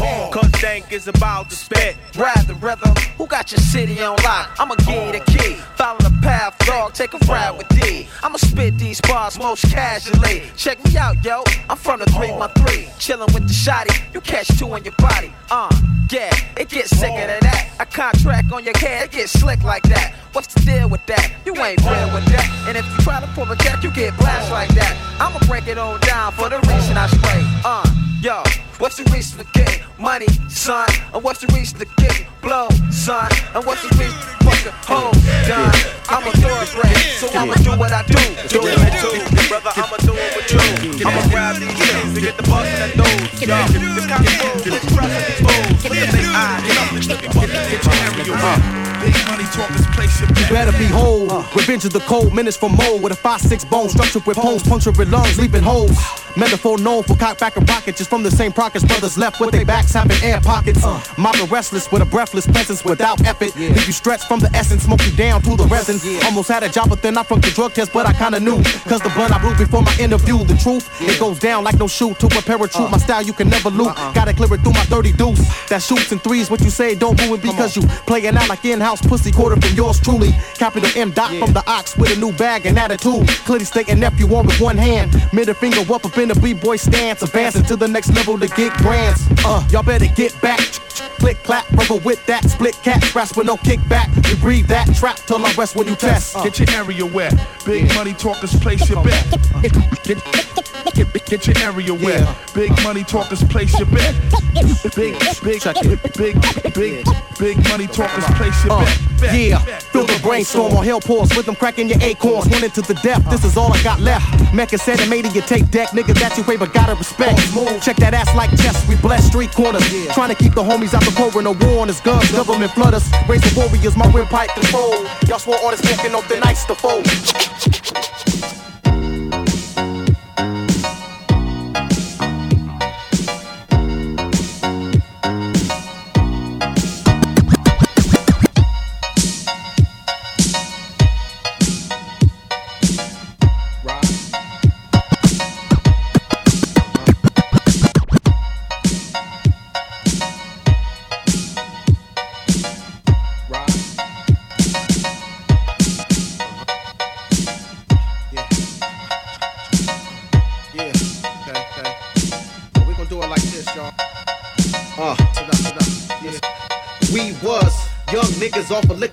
Cause Dank is about to spit. Ride the rhythm, who got your city on lock? I'ma give you the key. Follow the path, dog, take a ride with D. I'ma spit these bars most casually. Check me out, yo. I'm from the 313. Chillin' with the shotty, you catch two in your body. Uh, yeah, it gets sicker than that. A contract on your head, it gets slick like that. What's the deal with that? You ain't real with that. And if you try to pull a jack, you get blasted like that. I'ma break it on down for the reason I spray. Uh, Yo, what's the reason to get money, son? And what's the reason to get blow, son? And what's the reason to fuck a hoe, done? I'm a thoroughbred, so I'ma do what I do. Do it too, brother, I'ma do it with you. I'ma grab these kids and get the bus in that dudes. Yo, this kind of fool, this press and these fools. Look at this eye, get up, let me fucking get you everywhere. Big money talk is place your bet. Better behold, uh. revenge of the cold, minutes from mold with a 5-6 bone, structured with bones, puncturing lungs, leaping holes. Medaphoar known for cock back and rocket, just from the same pockets. brothers left with their backs having air pockets. Uh. Mobbing restless with a breathless presence without effort. If you stretch from the essence, smoke you down to the resin. Almost had a job, but then I from the drug test, but I kinda knew. Cause the blunt I blew before my interview. The truth, it goes down like no shoe to a parachute. Uh. My style you can never loot. Uh-uh. Gotta clear it through my 30 deuce. That shoots and threes, what you say don't ruin because you playing out like in-house pussy quarter from yours truly. Capital M dot from the ox with a new bag and attitude. Clearly stating nephew on with one hand. Middle finger up up in the B-boy stance. Advancing to the next level to get grants. Uh, y'all better get back. Click clap, rubber with that split cat, scratch with no kickback. You breathe that trap till I rest when you test. Get your area wet. Big money talkers, place your bet. Get, get, get your area wet. Big money talkers, place your bet. Big, big, big, big, big money talkers, place your Uh, bet. yeah, feel the brainstorm on hell pause, rhythm cracking your acorns, one into the depth. This is all I got left. Mecca said it made it your tape deck, nigga. That you favor, gotta respect. Check that ass like chess, we bless street corners. Trying to keep the homies out the no war on his guns. Government flood us, raise the warriors, my windpipe control. Y'all swore on this smoking off the nights to fold.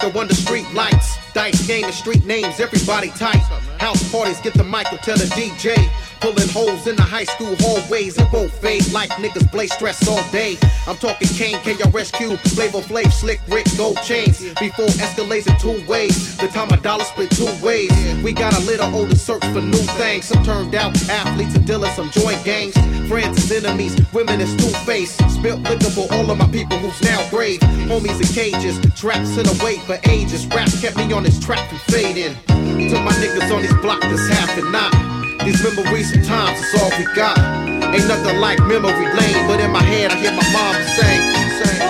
Of under street lights. Dice game and street names, everybody tight. House parties, get the mic, or tell the DJ. Pulling holes in the high school hallways, it won't fade like niggas blaze stress all day. I'm talking Kane, KRSQ, Flavor Flav, Slick Rick, Gold Chains. Before escalates in two ways, the time a dollar split two ways. We got a little older search for new things. Some turned out athletes and dealers, some joint gangs. Friends is enemies, women is two faced. Spilt liquor for all of my people who's now grave. Homies in cages, traps in a wait for ages. Rap kept me on this track from fading. To my niggas on these block that's half and not. These memories sometimes is all we got. Ain't nothing like memory lane, but in my head I hear my mom sing. sing.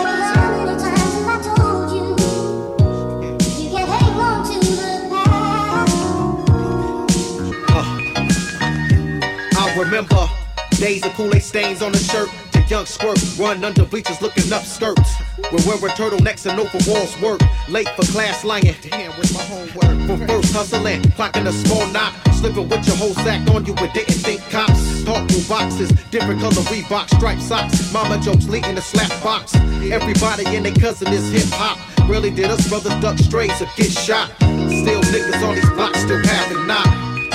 I remember days of Kool-Aid stains on the shirt. To young squirt, run under bleachers looking up skirts. We're wearing turtlenecks and overalls work. Late for class lying. Damn, where's my homework? From first hustling, clocking a small knot. Slipping with your whole sack on you and didn't think cops. Talk through boxes, different color Reebok striped socks. Mama jokes leading the slap box. Everybody and their cousin is hip hop. Really did us brothers duck strays or get shot. Still niggas on these blocks still having not.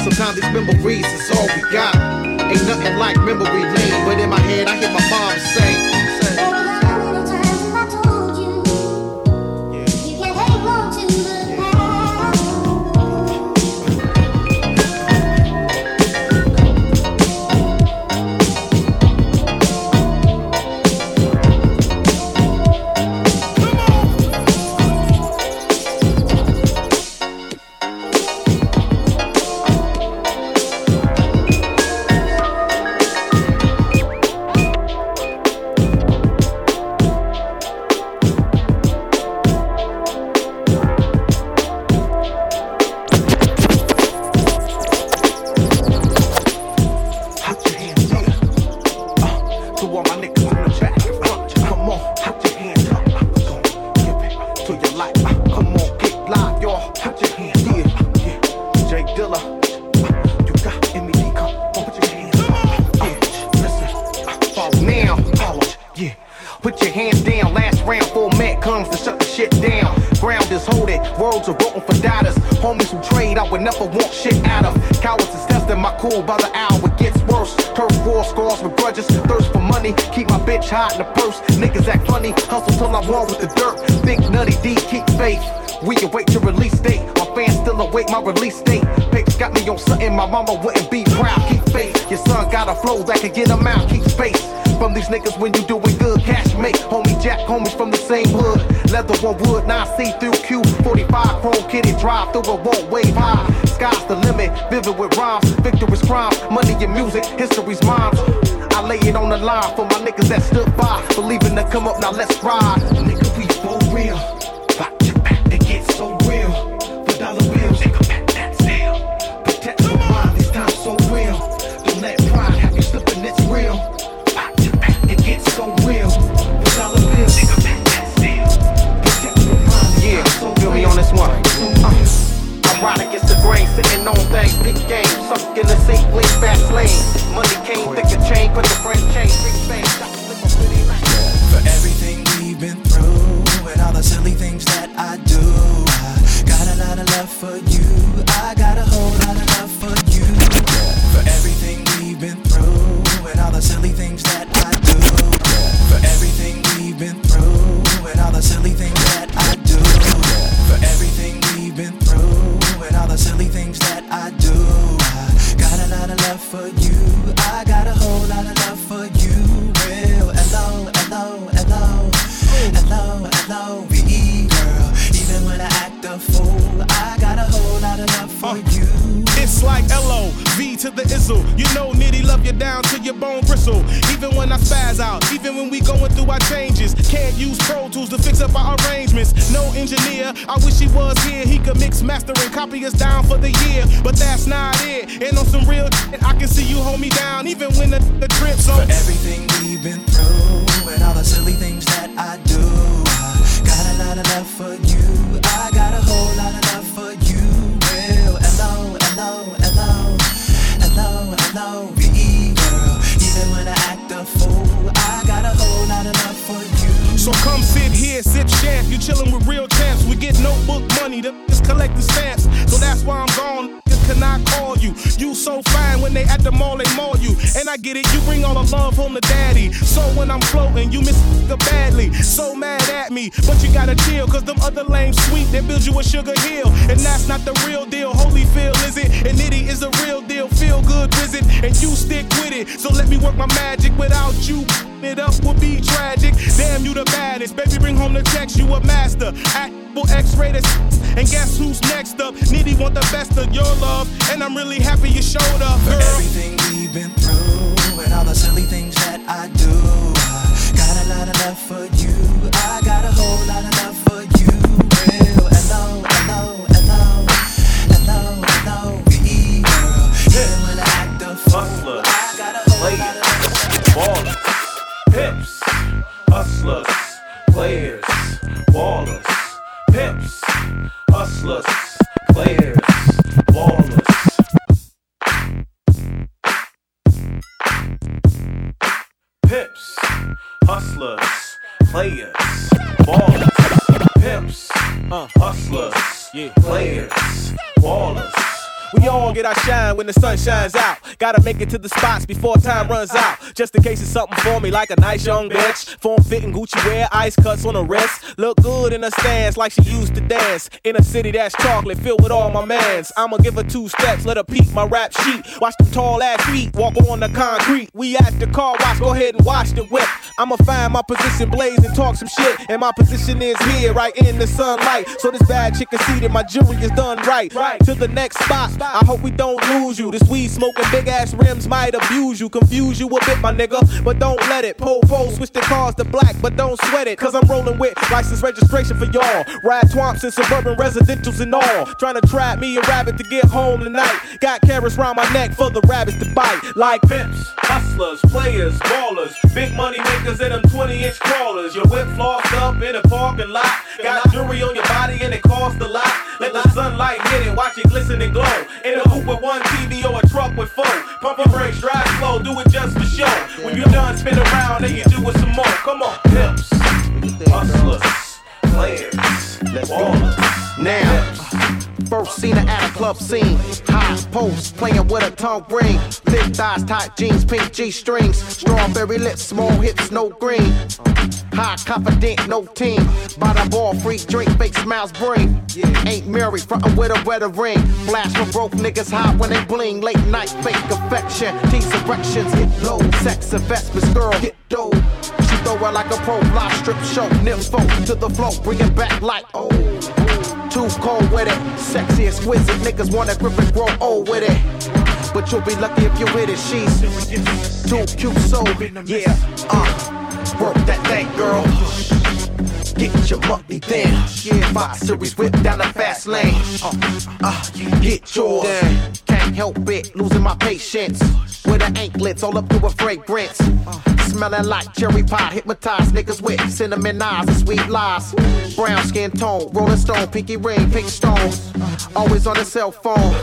Sometimes these memories is all we got. Ain't nothing like memory lane, but in my head I hear my mom say. The line for my niggas that stood by. Believing to come up, now let's ride. Nigga, we for real. Back to back, it gets so real. For dollar bills, they come back that sale. Protect your mind, these times so real. Don't let pride have you slipping, it's real. Back to back, it gets so real. For dollar bills, they come back that sale. Protect your mind, these Yeah, times so feel me on this one. Uh, I ride against the grain, sitting on things, big game. The lean fast lane. Money came, chain, put the French chain, want the best of your love. And I'm really happy you showed up, For girl. everything we've been through and all the silly things that I hustlers, players, ballers. We all get our shine when the sun shines out. Gotta make it to the spots before time runs out. Just in case it's something for me, like a nice young bitch. Form fitting Gucci wear, ice cuts on the wrist. Look good in a stance like she used to dance. In a city that's chocolate filled with all my mans. I'ma give her two steps, let her peek my rap sheet. Watch them tall ass feet walk on the concrete. We at the car wash, go ahead and watch the whip. I'ma find my position, blaze and talk some shit. And my position is here, right in the sunlight. So this bad chick can see that my jewelry is done right. Right to the next spot. I hope we don't lose you. This weed smoking big ass rims might abuse you, confuse you a bit, my nigga. But don't let it. Po po, switch the cars to black, but don't sweat it. Cause I'm rolling with license registration for y'all. Ride twomps and suburban residentials and all. Trying to trap me a rabbit to get home tonight. Got carrots round my neck for the rabbits to bite. Like pimps, hustlers, players, ballers, big money makers and them 20 inch crawlers. Your whip flossed up in a parking lot. Got jewelry on your body and it cost a lot. Let the sunlight hit it, watch it glisten and glow. In a coupe with one TV or a truck with four. Pump and brakes, drive slow, do it just for show. When you're done, spin around and you do it some more. Come on, pimps, hustlers, players, ballers. Now, first seen her at a club scene. High post, playing with a tongue ring. Thick thighs, tight jeans, pink G strings. Strawberry lips, small hips, no green. High confident, no team. By the ball, free drink, fake smiles bring. Ain't married, frontin' with a wedding ring. Flash from broke niggas high when they bling. Late night, fake affection. Tease erections, hit low. Sex investments, girl, get dough. She throw it like a pro live strip show. Nympho to the flow, bring it back like oh. Too cold with it, sexy, exquisite. Niggas wanna grip and grow old with it. But you'll be lucky if you're with it. She's too cute, so yeah. Uh, work that thing, girl. Get your money then. Yeah, Fox Series whip down the fast lane. Uh, uh, get yours. Can't help it, losing my patience. With the anklets all up to a fragrance. Smelling like cherry pie, hypnotized niggas with cinnamon eyes and sweet lies. Brown skin tone, rolling stone, pinky ring, pink stones. Always on a cell phone,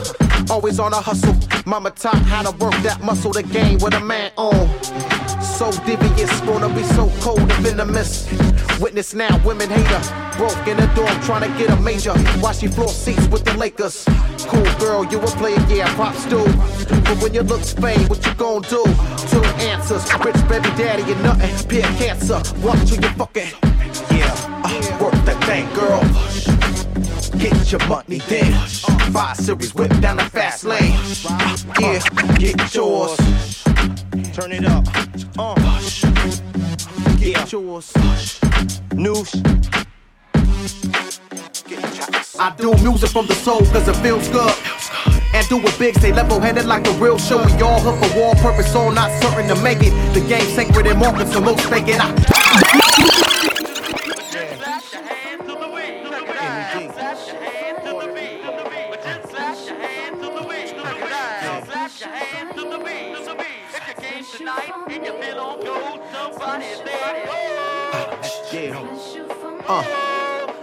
always on a hustle. Mama taught how to work that muscle, the game with a man on. So devious, gonna be so cold and venomous. Witness now, women hate her. Broke in the dorm, trying to get a major. While she floor seats with the Lakers. Cool girl, you a player, yeah, props do. But when you look Spain, what you gon' do? Two answers, rich baby daddy and nothing. Peer cancer, walk to your fucking. Yeah, uh, work that thing, girl. Get your money then. Five series whip down the fast lane. Yeah, get yours. Turn it up. Uh. Get yours. News. I do music from the soul cause it feels good. And do it big, stay level headed like a real show. We all hook for war purpose, all not certain to make it. The game sacred and market, so most fake it. I Yeah. Uh,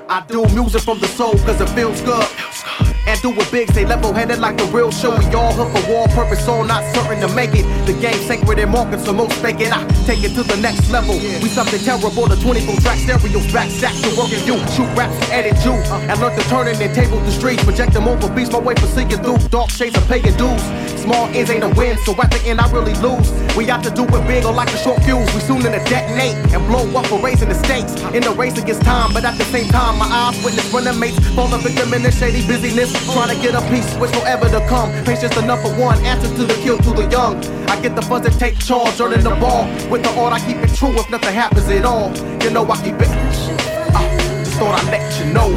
I do music from the soul cause it feels good. And do it big, stay level headed like a real show. We all hook for war purpose, all not certain to make it. The game sacred and market, so most fake it. I take it to the next level. We something terrible, the 24 track stereos back stack to working you. Shoot raps, edit you. Uh-huh. And learn to turn in and table the streets. Project them over beats, my way for seeing through. Dark shades of paying dues. Small ends ain't a win, so at the end I really lose. We have to do it big or like a short fuse. We soon in to detonate and blow up for raising the stakes. In the race against time, but at the same time, my eyes witness running mates. Fall a victim in the shady busyness. Trying to get a piece, which forever to come. Patience the number one, answer to the kill to the young. I get the buzz and take charge, earning the ball. With the art, I keep it true if nothing happens at all. You know I keep it. Uh, just thought I'd let you know.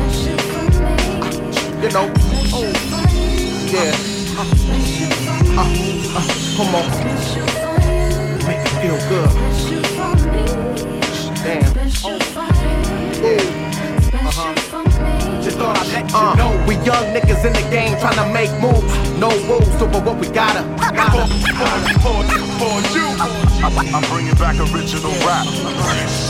Uh, you know. Yeah. Uh, uh, come on. Make me feel good. Thought I'd let you know. We young niggas in the game trying to make moves. No rules, so but what we gotta. gotta. For, for you, I'm bringing back original rap.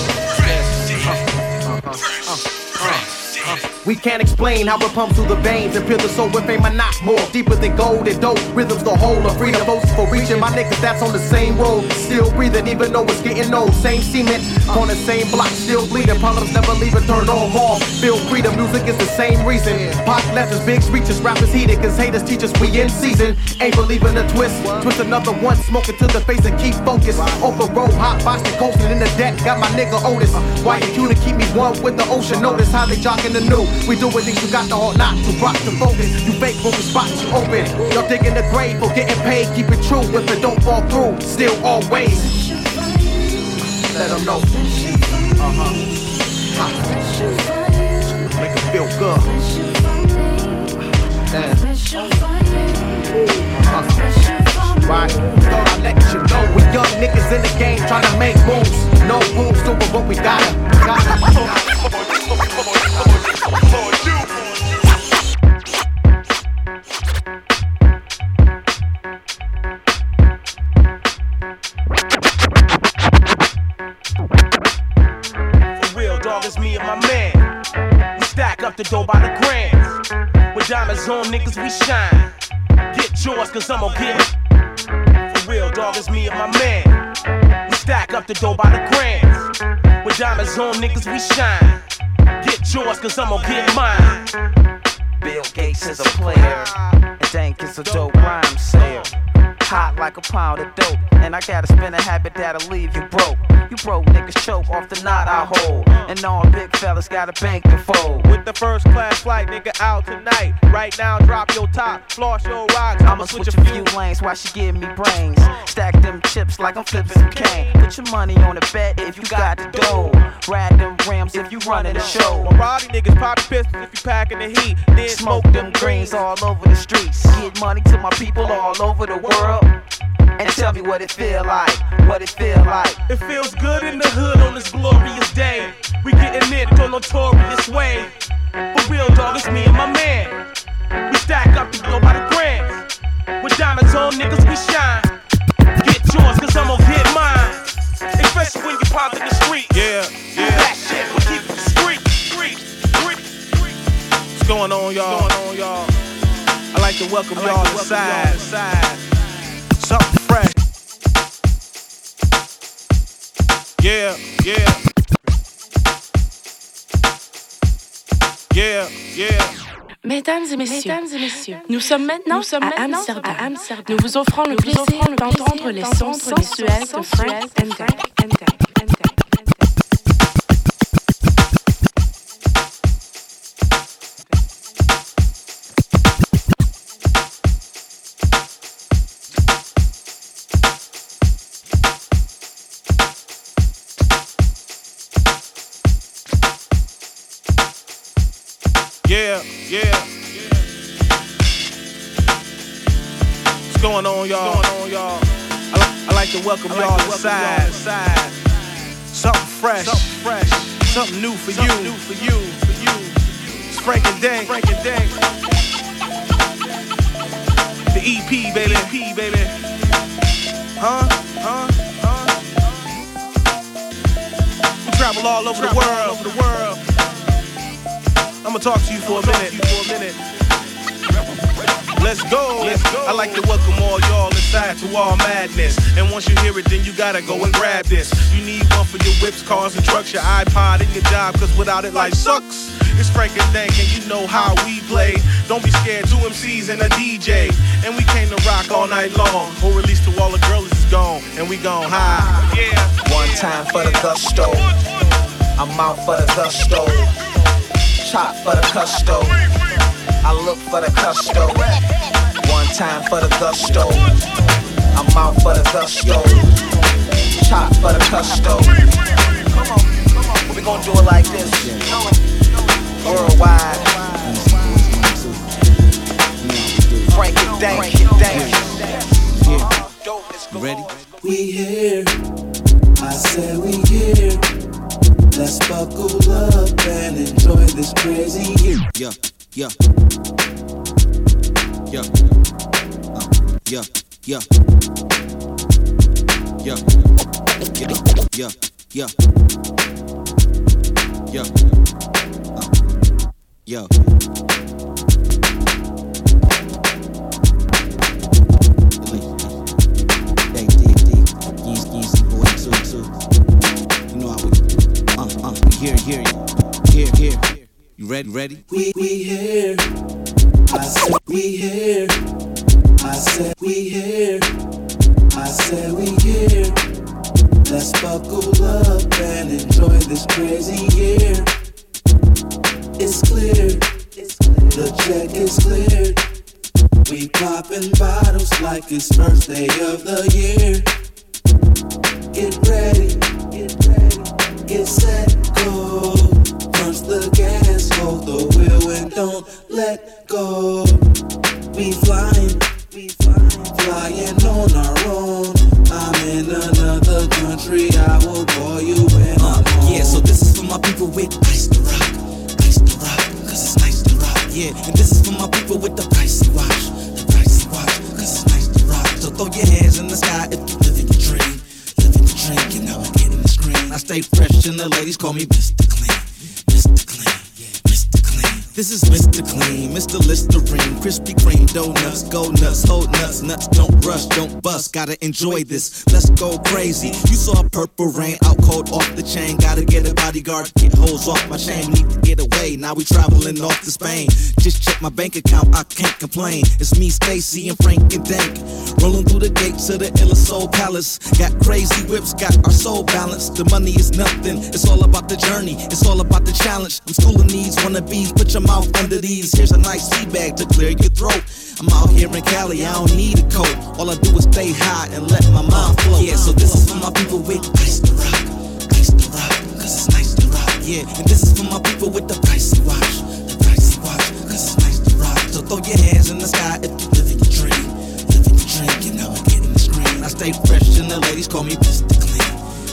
We can't explain how it pumps through the veins and pierce the soul with fame and not more. Deeper than gold and dope. Rhythms the whole of freedom. Votes for reaching my niggas that's on the same road. Still breathing even though it's getting old. Same cement on the same block. Still bleeding. Problems never leave it turned on off. Feel freedom. Music is the same reason. Pop us big reaches. Rappers heated cause haters teach us we in season. Ain't believing the twist. Twist another one. Smoking to the face and keep focused. Open road. Hot boxing coasting in the deck. Got my nigga Otis. Why you to keep me one with the ocean? Notice how they jocking the new. We do it, you got the heart not to rock to focus. You fake when we spot you open. Y'all digging the grave for getting paid. Keep it true if it don't fall through. Still always. Let them know. Uh huh. Make it feel good. Damn. Right. Thought I'd let you know we young niggas in the game trying to make moves. No rules, do what we gotta. gotta. For real, dog, it's me and my man. We stack up the dough by the grams. With diamonds on, niggas, we shine. Get yours, cause I'm gonna get Me and my man. We stack up the dough by the grams. With diamonds on, niggas, we shine. Get yours, cause I'm gonna get mine. Bill Gates is a player, and Dank is a dope rhyme sayer. Hot like a pound of dope. And I gotta spin a habit that'll leave you broke. You broke niggas choke off the knot I hold. And all big fellas got a bank to fold. With the first class flight, nigga, out tonight. Right now, drop your top, floss your rocks. I'ma switch a few lanes while she give me brains. Stack them chips like I'm flipping some cane. Put your money on the bet if you got the dough. Ride them rims if you running the show. Body niggas pop pistols if you packing the heat. Then Smoke them greens all over the streets. Get money to my people all over the world. And tell me what it feel like, what it feel like. It feels good in the hood on this glorious day. We getting it the notorious way. For real, dog, it's me and my man. We stack up and go by the grams. With diamonds on, niggas, we shine. Get yours, cause I'm gonna get mine. Especially when you pop in the street. Yeah, yeah. That shit, we keep it discreet. Street, street, street. What's going on, y'all? What's going on, y'all? I like to welcome y'all inside. Yeah, yeah. Yeah, yeah. Mesdames et messieurs, nous sommes maintenant, à, Amsterdam. Nous vous offrons le plaisir d'entendre les sons sensuels de Frank Ender. Yeah, What's going on, y'all? What's going on, y'all? I, li- I like to welcome y'all inside. Something fresh, something fresh, something new for you, new for you, for you. It's Frank-N-Dank, Frank and Dank. The EP, baby, EP, baby. Huh? Huh? Huh? We travel all over the world, over the world. I'ma talk to you for a minute. Let's go. Let's go. I like to welcome all y'all inside to all madness. And once you hear it, then you gotta go and grab this. You need one for your whips, cars, and trucks, your iPod, and your job, cause without it, life sucks. It's Frank-N-Dank, and you know how we play. Don't be scared, two MCs and a DJ. And we came to rock all night long. Or release to all the girls is gone, and we gone high. Yeah. One time for the gusto. I'm out for the gusto. Chop for the gusto. I look for the gusto. One time for the gusto. I'm out for the gusto. Chop for the gusto. Come on, come on. We gon' do it like this. Worldwide. Frank-N-Dank, Dank. You ready? We here. I said we here. Let's buckle up and enjoy this crazy year. Yeah, yeah. Yeah. Uh, yeah, yeah. Yeah. Yeah, yeah, yeah. Yeah. Uh, yeah. You know how we, uh, uh, we here, here, here, here. You ready, ready? We we here. I said we here. I said we here. I said we here. Let's buckle up and enjoy this crazy year. It's clear. The check is cleared. We popping bottles like it's first day of the year. Get ready. Get ready. Get set. Go. Don't let go. We flying. We flying. Flying on our own. I'm in another country. I will call you when I'm home. Yeah, so this is for my people with ice to rock. Ice to rock, cause it's nice to rock. Yeah, and this is for my people with the pricey watch. The pricey watch, cause it's nice to rock. So throw your hands in the sky if you live in your dream. Living your dream, you know, getting the screen. I stay fresh and the ladies call me Mr. Clean. Mr. Clean. This is Mr. Clean, Mr. Listerine, Krispy Kreme, donuts, go nuts, hold nuts, nuts, don't rush, don't bust, gotta enjoy this. Let's go crazy. You saw purple rain, out cold off the chain, gotta get a bodyguard get hoes off my chain. Need to get away, now we traveling off to Spain. Just check my bank account, I can't complain. It's me, Stacy, and Frank-N-Dank. Rolling through the gates of the Illa Soul Palace. Got crazy whips, got our soul balanced. The money is nothing, it's all about the journey, it's all about the challenge. I'm schooling these wannabes, put your mouth under these. Here's a nice tea bag to clear your throat. I'm out here in Cali, I don't need a coat. All I do is stay high and let my mind flow. Yeah, so this is for my people with ice to rock, ice to rock, cause it's nice to rock. Yeah, and this is for my people with the pricey watch, the pricey watch, cause it's nice to rock. So throw your hands in the sky if you live in your dream, live in your dream, you know, get in the screen. I stay fresh and the ladies call me Mr. Clean,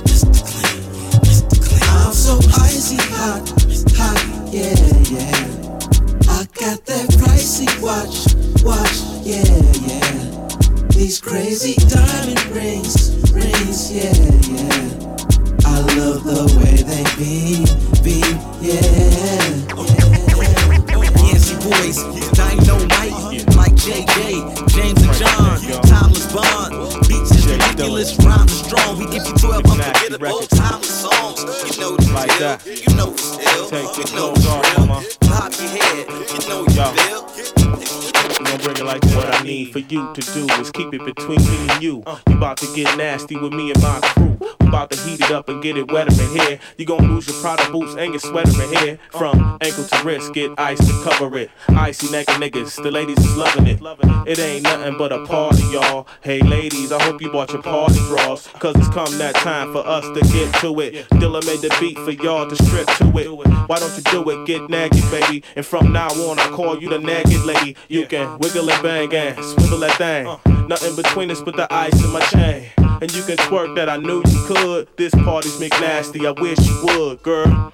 Mr. Clean, Mr. Clean. I'm so icy hot, hot, yeah, yeah. I got that pricey watch, watch, yeah, yeah. These crazy diamond rings, rings, yeah, yeah. I love the way they beam, beam, yeah. Yancey boys, Dynamite, Mike JJ, James and John, Timeless Bond. Beats is ridiculous, rhymes are strong. We give you 12 unforgettable, timeless songs. You know the Like deal, that. you know the still, you know the drill. Pop your head, you know Yo. you feel. You gon' bring it like this. What I need for you to do is keep it between me and you. Uh. You about to get nasty with me and my crew. We about to heat it up and get it wetter in here. You gon' lose your Prada boots and your sweater in here. Uh. From ankle to wrist, get ice to cover it. Icy naked niggas, the ladies is loving it. It ain't nothing but a party, y'all. Hey ladies, I hope you bought your party bras. Cause it's come that time for us to get to it. Dilla made the beat for y'all to strip to it. Why don't you do it? Get naggy, baby. And from now on, I call you the nagged lady. You can wiggle and bang and swivel that thing. Nothing between us but the ice in my chain. And you can twerk that I knew you could. This party's McNasty, I wish you would, girl.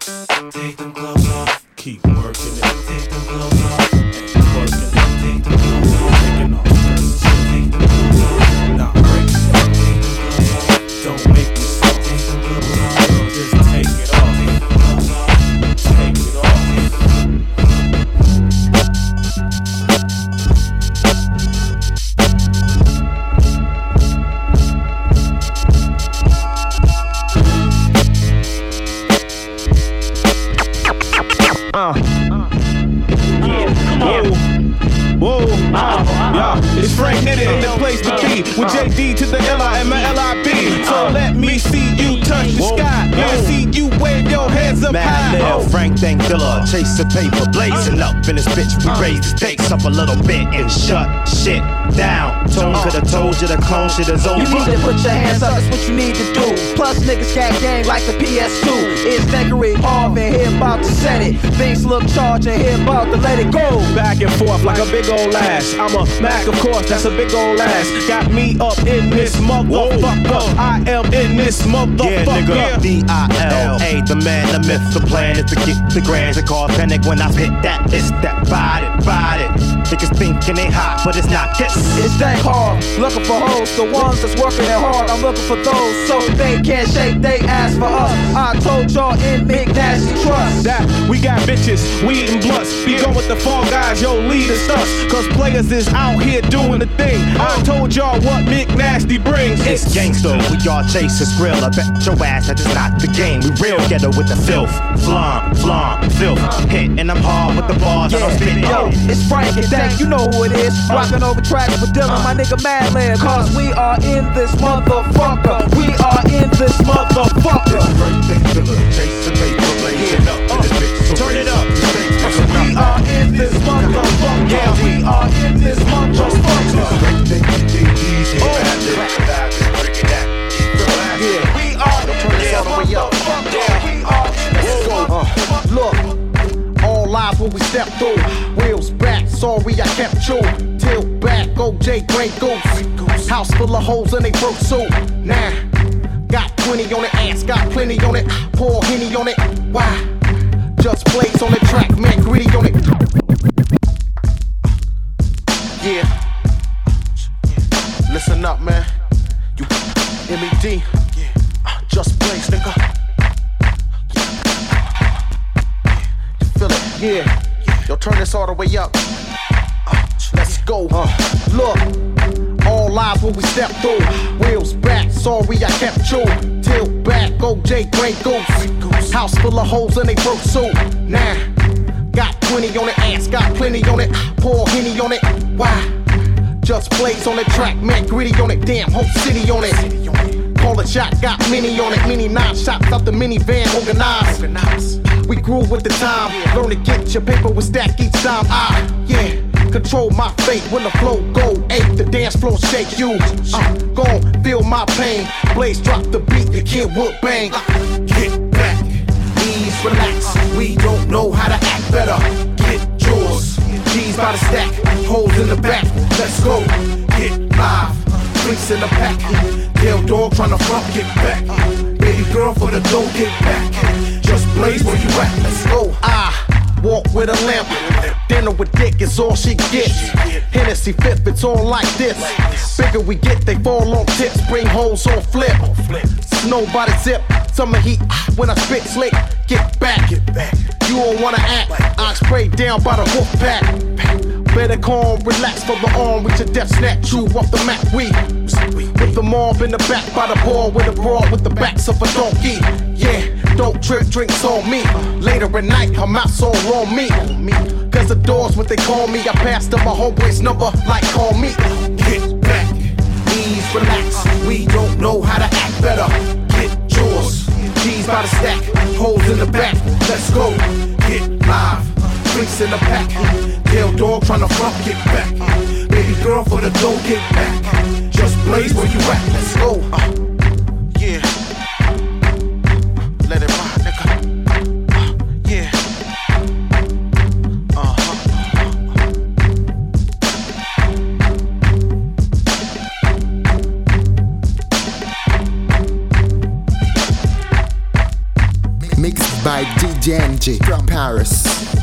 Take them clothes off. Keep working it. Dilla, chasing paper, blazing up in this bitch. We raise the stakes up a little bit and shut shit down. Tone could have told you the clone shit is over. You need to put your hands up, that's what you need to do. Plus, niggas got game like the PS2. It's Thackeray Marvin here about to set it. Things look charged and here about to let it go. Back and forth like a big old ass. I'm a Mac, of course, that's a big old ass. Got me up in this motherfucker. I am in this motherfucker. Yeah, motherfucker. nigga, D-I-L-A, the man, the myth, the plan is to get the grand and cause panic when I hit that. It's that body, body. Niggas thinking they hot, but it's not this. It's that hard, looking for hoes, the ones that's working it hard. I'm looking for those, so they can't shake they ass for us. I told y'all in McNasty Trust. That we got bitches, we eating blunts. We go with the fall guys, yo, lead us us. Cause players is out here doing the thing. I told y'all what McNasty brings. It's gangsta, we all chase a skrill. I bet your ass that is not the game. We real ghetto with the filth. Flom, flom, filth. Hit, and I'm hard with the bars. I don't spit Yo, it's Frank and Dank, you know who it is. Rocking over tracks with Dilla, my nigga Madlib. Cause we are in this motherfucker. We are in this motherfucker. Turn it up. We are in this motherfucker. Yeah, we are in this motherfucker. Yeah. We are in Turn this this all the way up. motherfucker. We are in this Uh, look, all live when we step through. Sorry I kept you. Tilt back, OJ Grey Goose. House full of holes and they broke suit. Nah, got 20 on it, ass got plenty on it. Pour Henny on it. Why? Just Blaze on the track, man, greedy on it. Yeah. Listen up, man. You MED. Uh, Just Blaze, nigga. You feel it? Yeah. Yo, turn this all the way up. Let's go. Uh, look, all live when we step through. Wheels back, sorry I kept you. Tilt back, OJ Grey Goose. House full of holes and they broke suit. Nah, got 20 on the ass, got plenty on it. Pour Henny on it. Why? Just Blaze on the track, man, gritty on it. Damn, whole city on it. Call a shot, got mini on it. Mini nine shots out the minivan, organized. We grew with the time. Learn to get your paper with stack each time. Ah, yeah, control my fate when the flow go ape. The dance floor shake you. Uh, gon' feel my pain. Blaze drop the beat, the kid would bang. Get back, ease, relax. We don't know how to act better. Get yours. G's by the stack, holes in the back. Let's go. Get live, drinks in the pack. Tail dog tryna front, get back. Baby girl for the dough, get back. Just Blaze where you at. Let's go. I walk with a limp. Dinner with dick is all she gets. Hennessy fifth, it's all like this. Bigger we get, they fall on tips. Bring holes on flip. Snow by the zip. Summer heat when I spit slick. Get back. Get back. You don't wanna act. I spray down by the wolf pack. Better calm, relax for the arm, reach a death snatch you off the map. We with the mob in the back by the ball with a broad with the backs of a donkey. Yeah, don't trip, drinks on me. Later at night, I'm out so on me. Cause the doors, what they call me, I passed up my homeboy's number, like call me. Get back, ease, relax. We don't know how to act better. Get yours. G's by the stack, holes in the back. Let's go. Get live, drinks in the pack. Tail dog tryna front, get back. Baby girl for the dough, get back. Just Blaze where you at. Let's go. By DJ NG from Paris.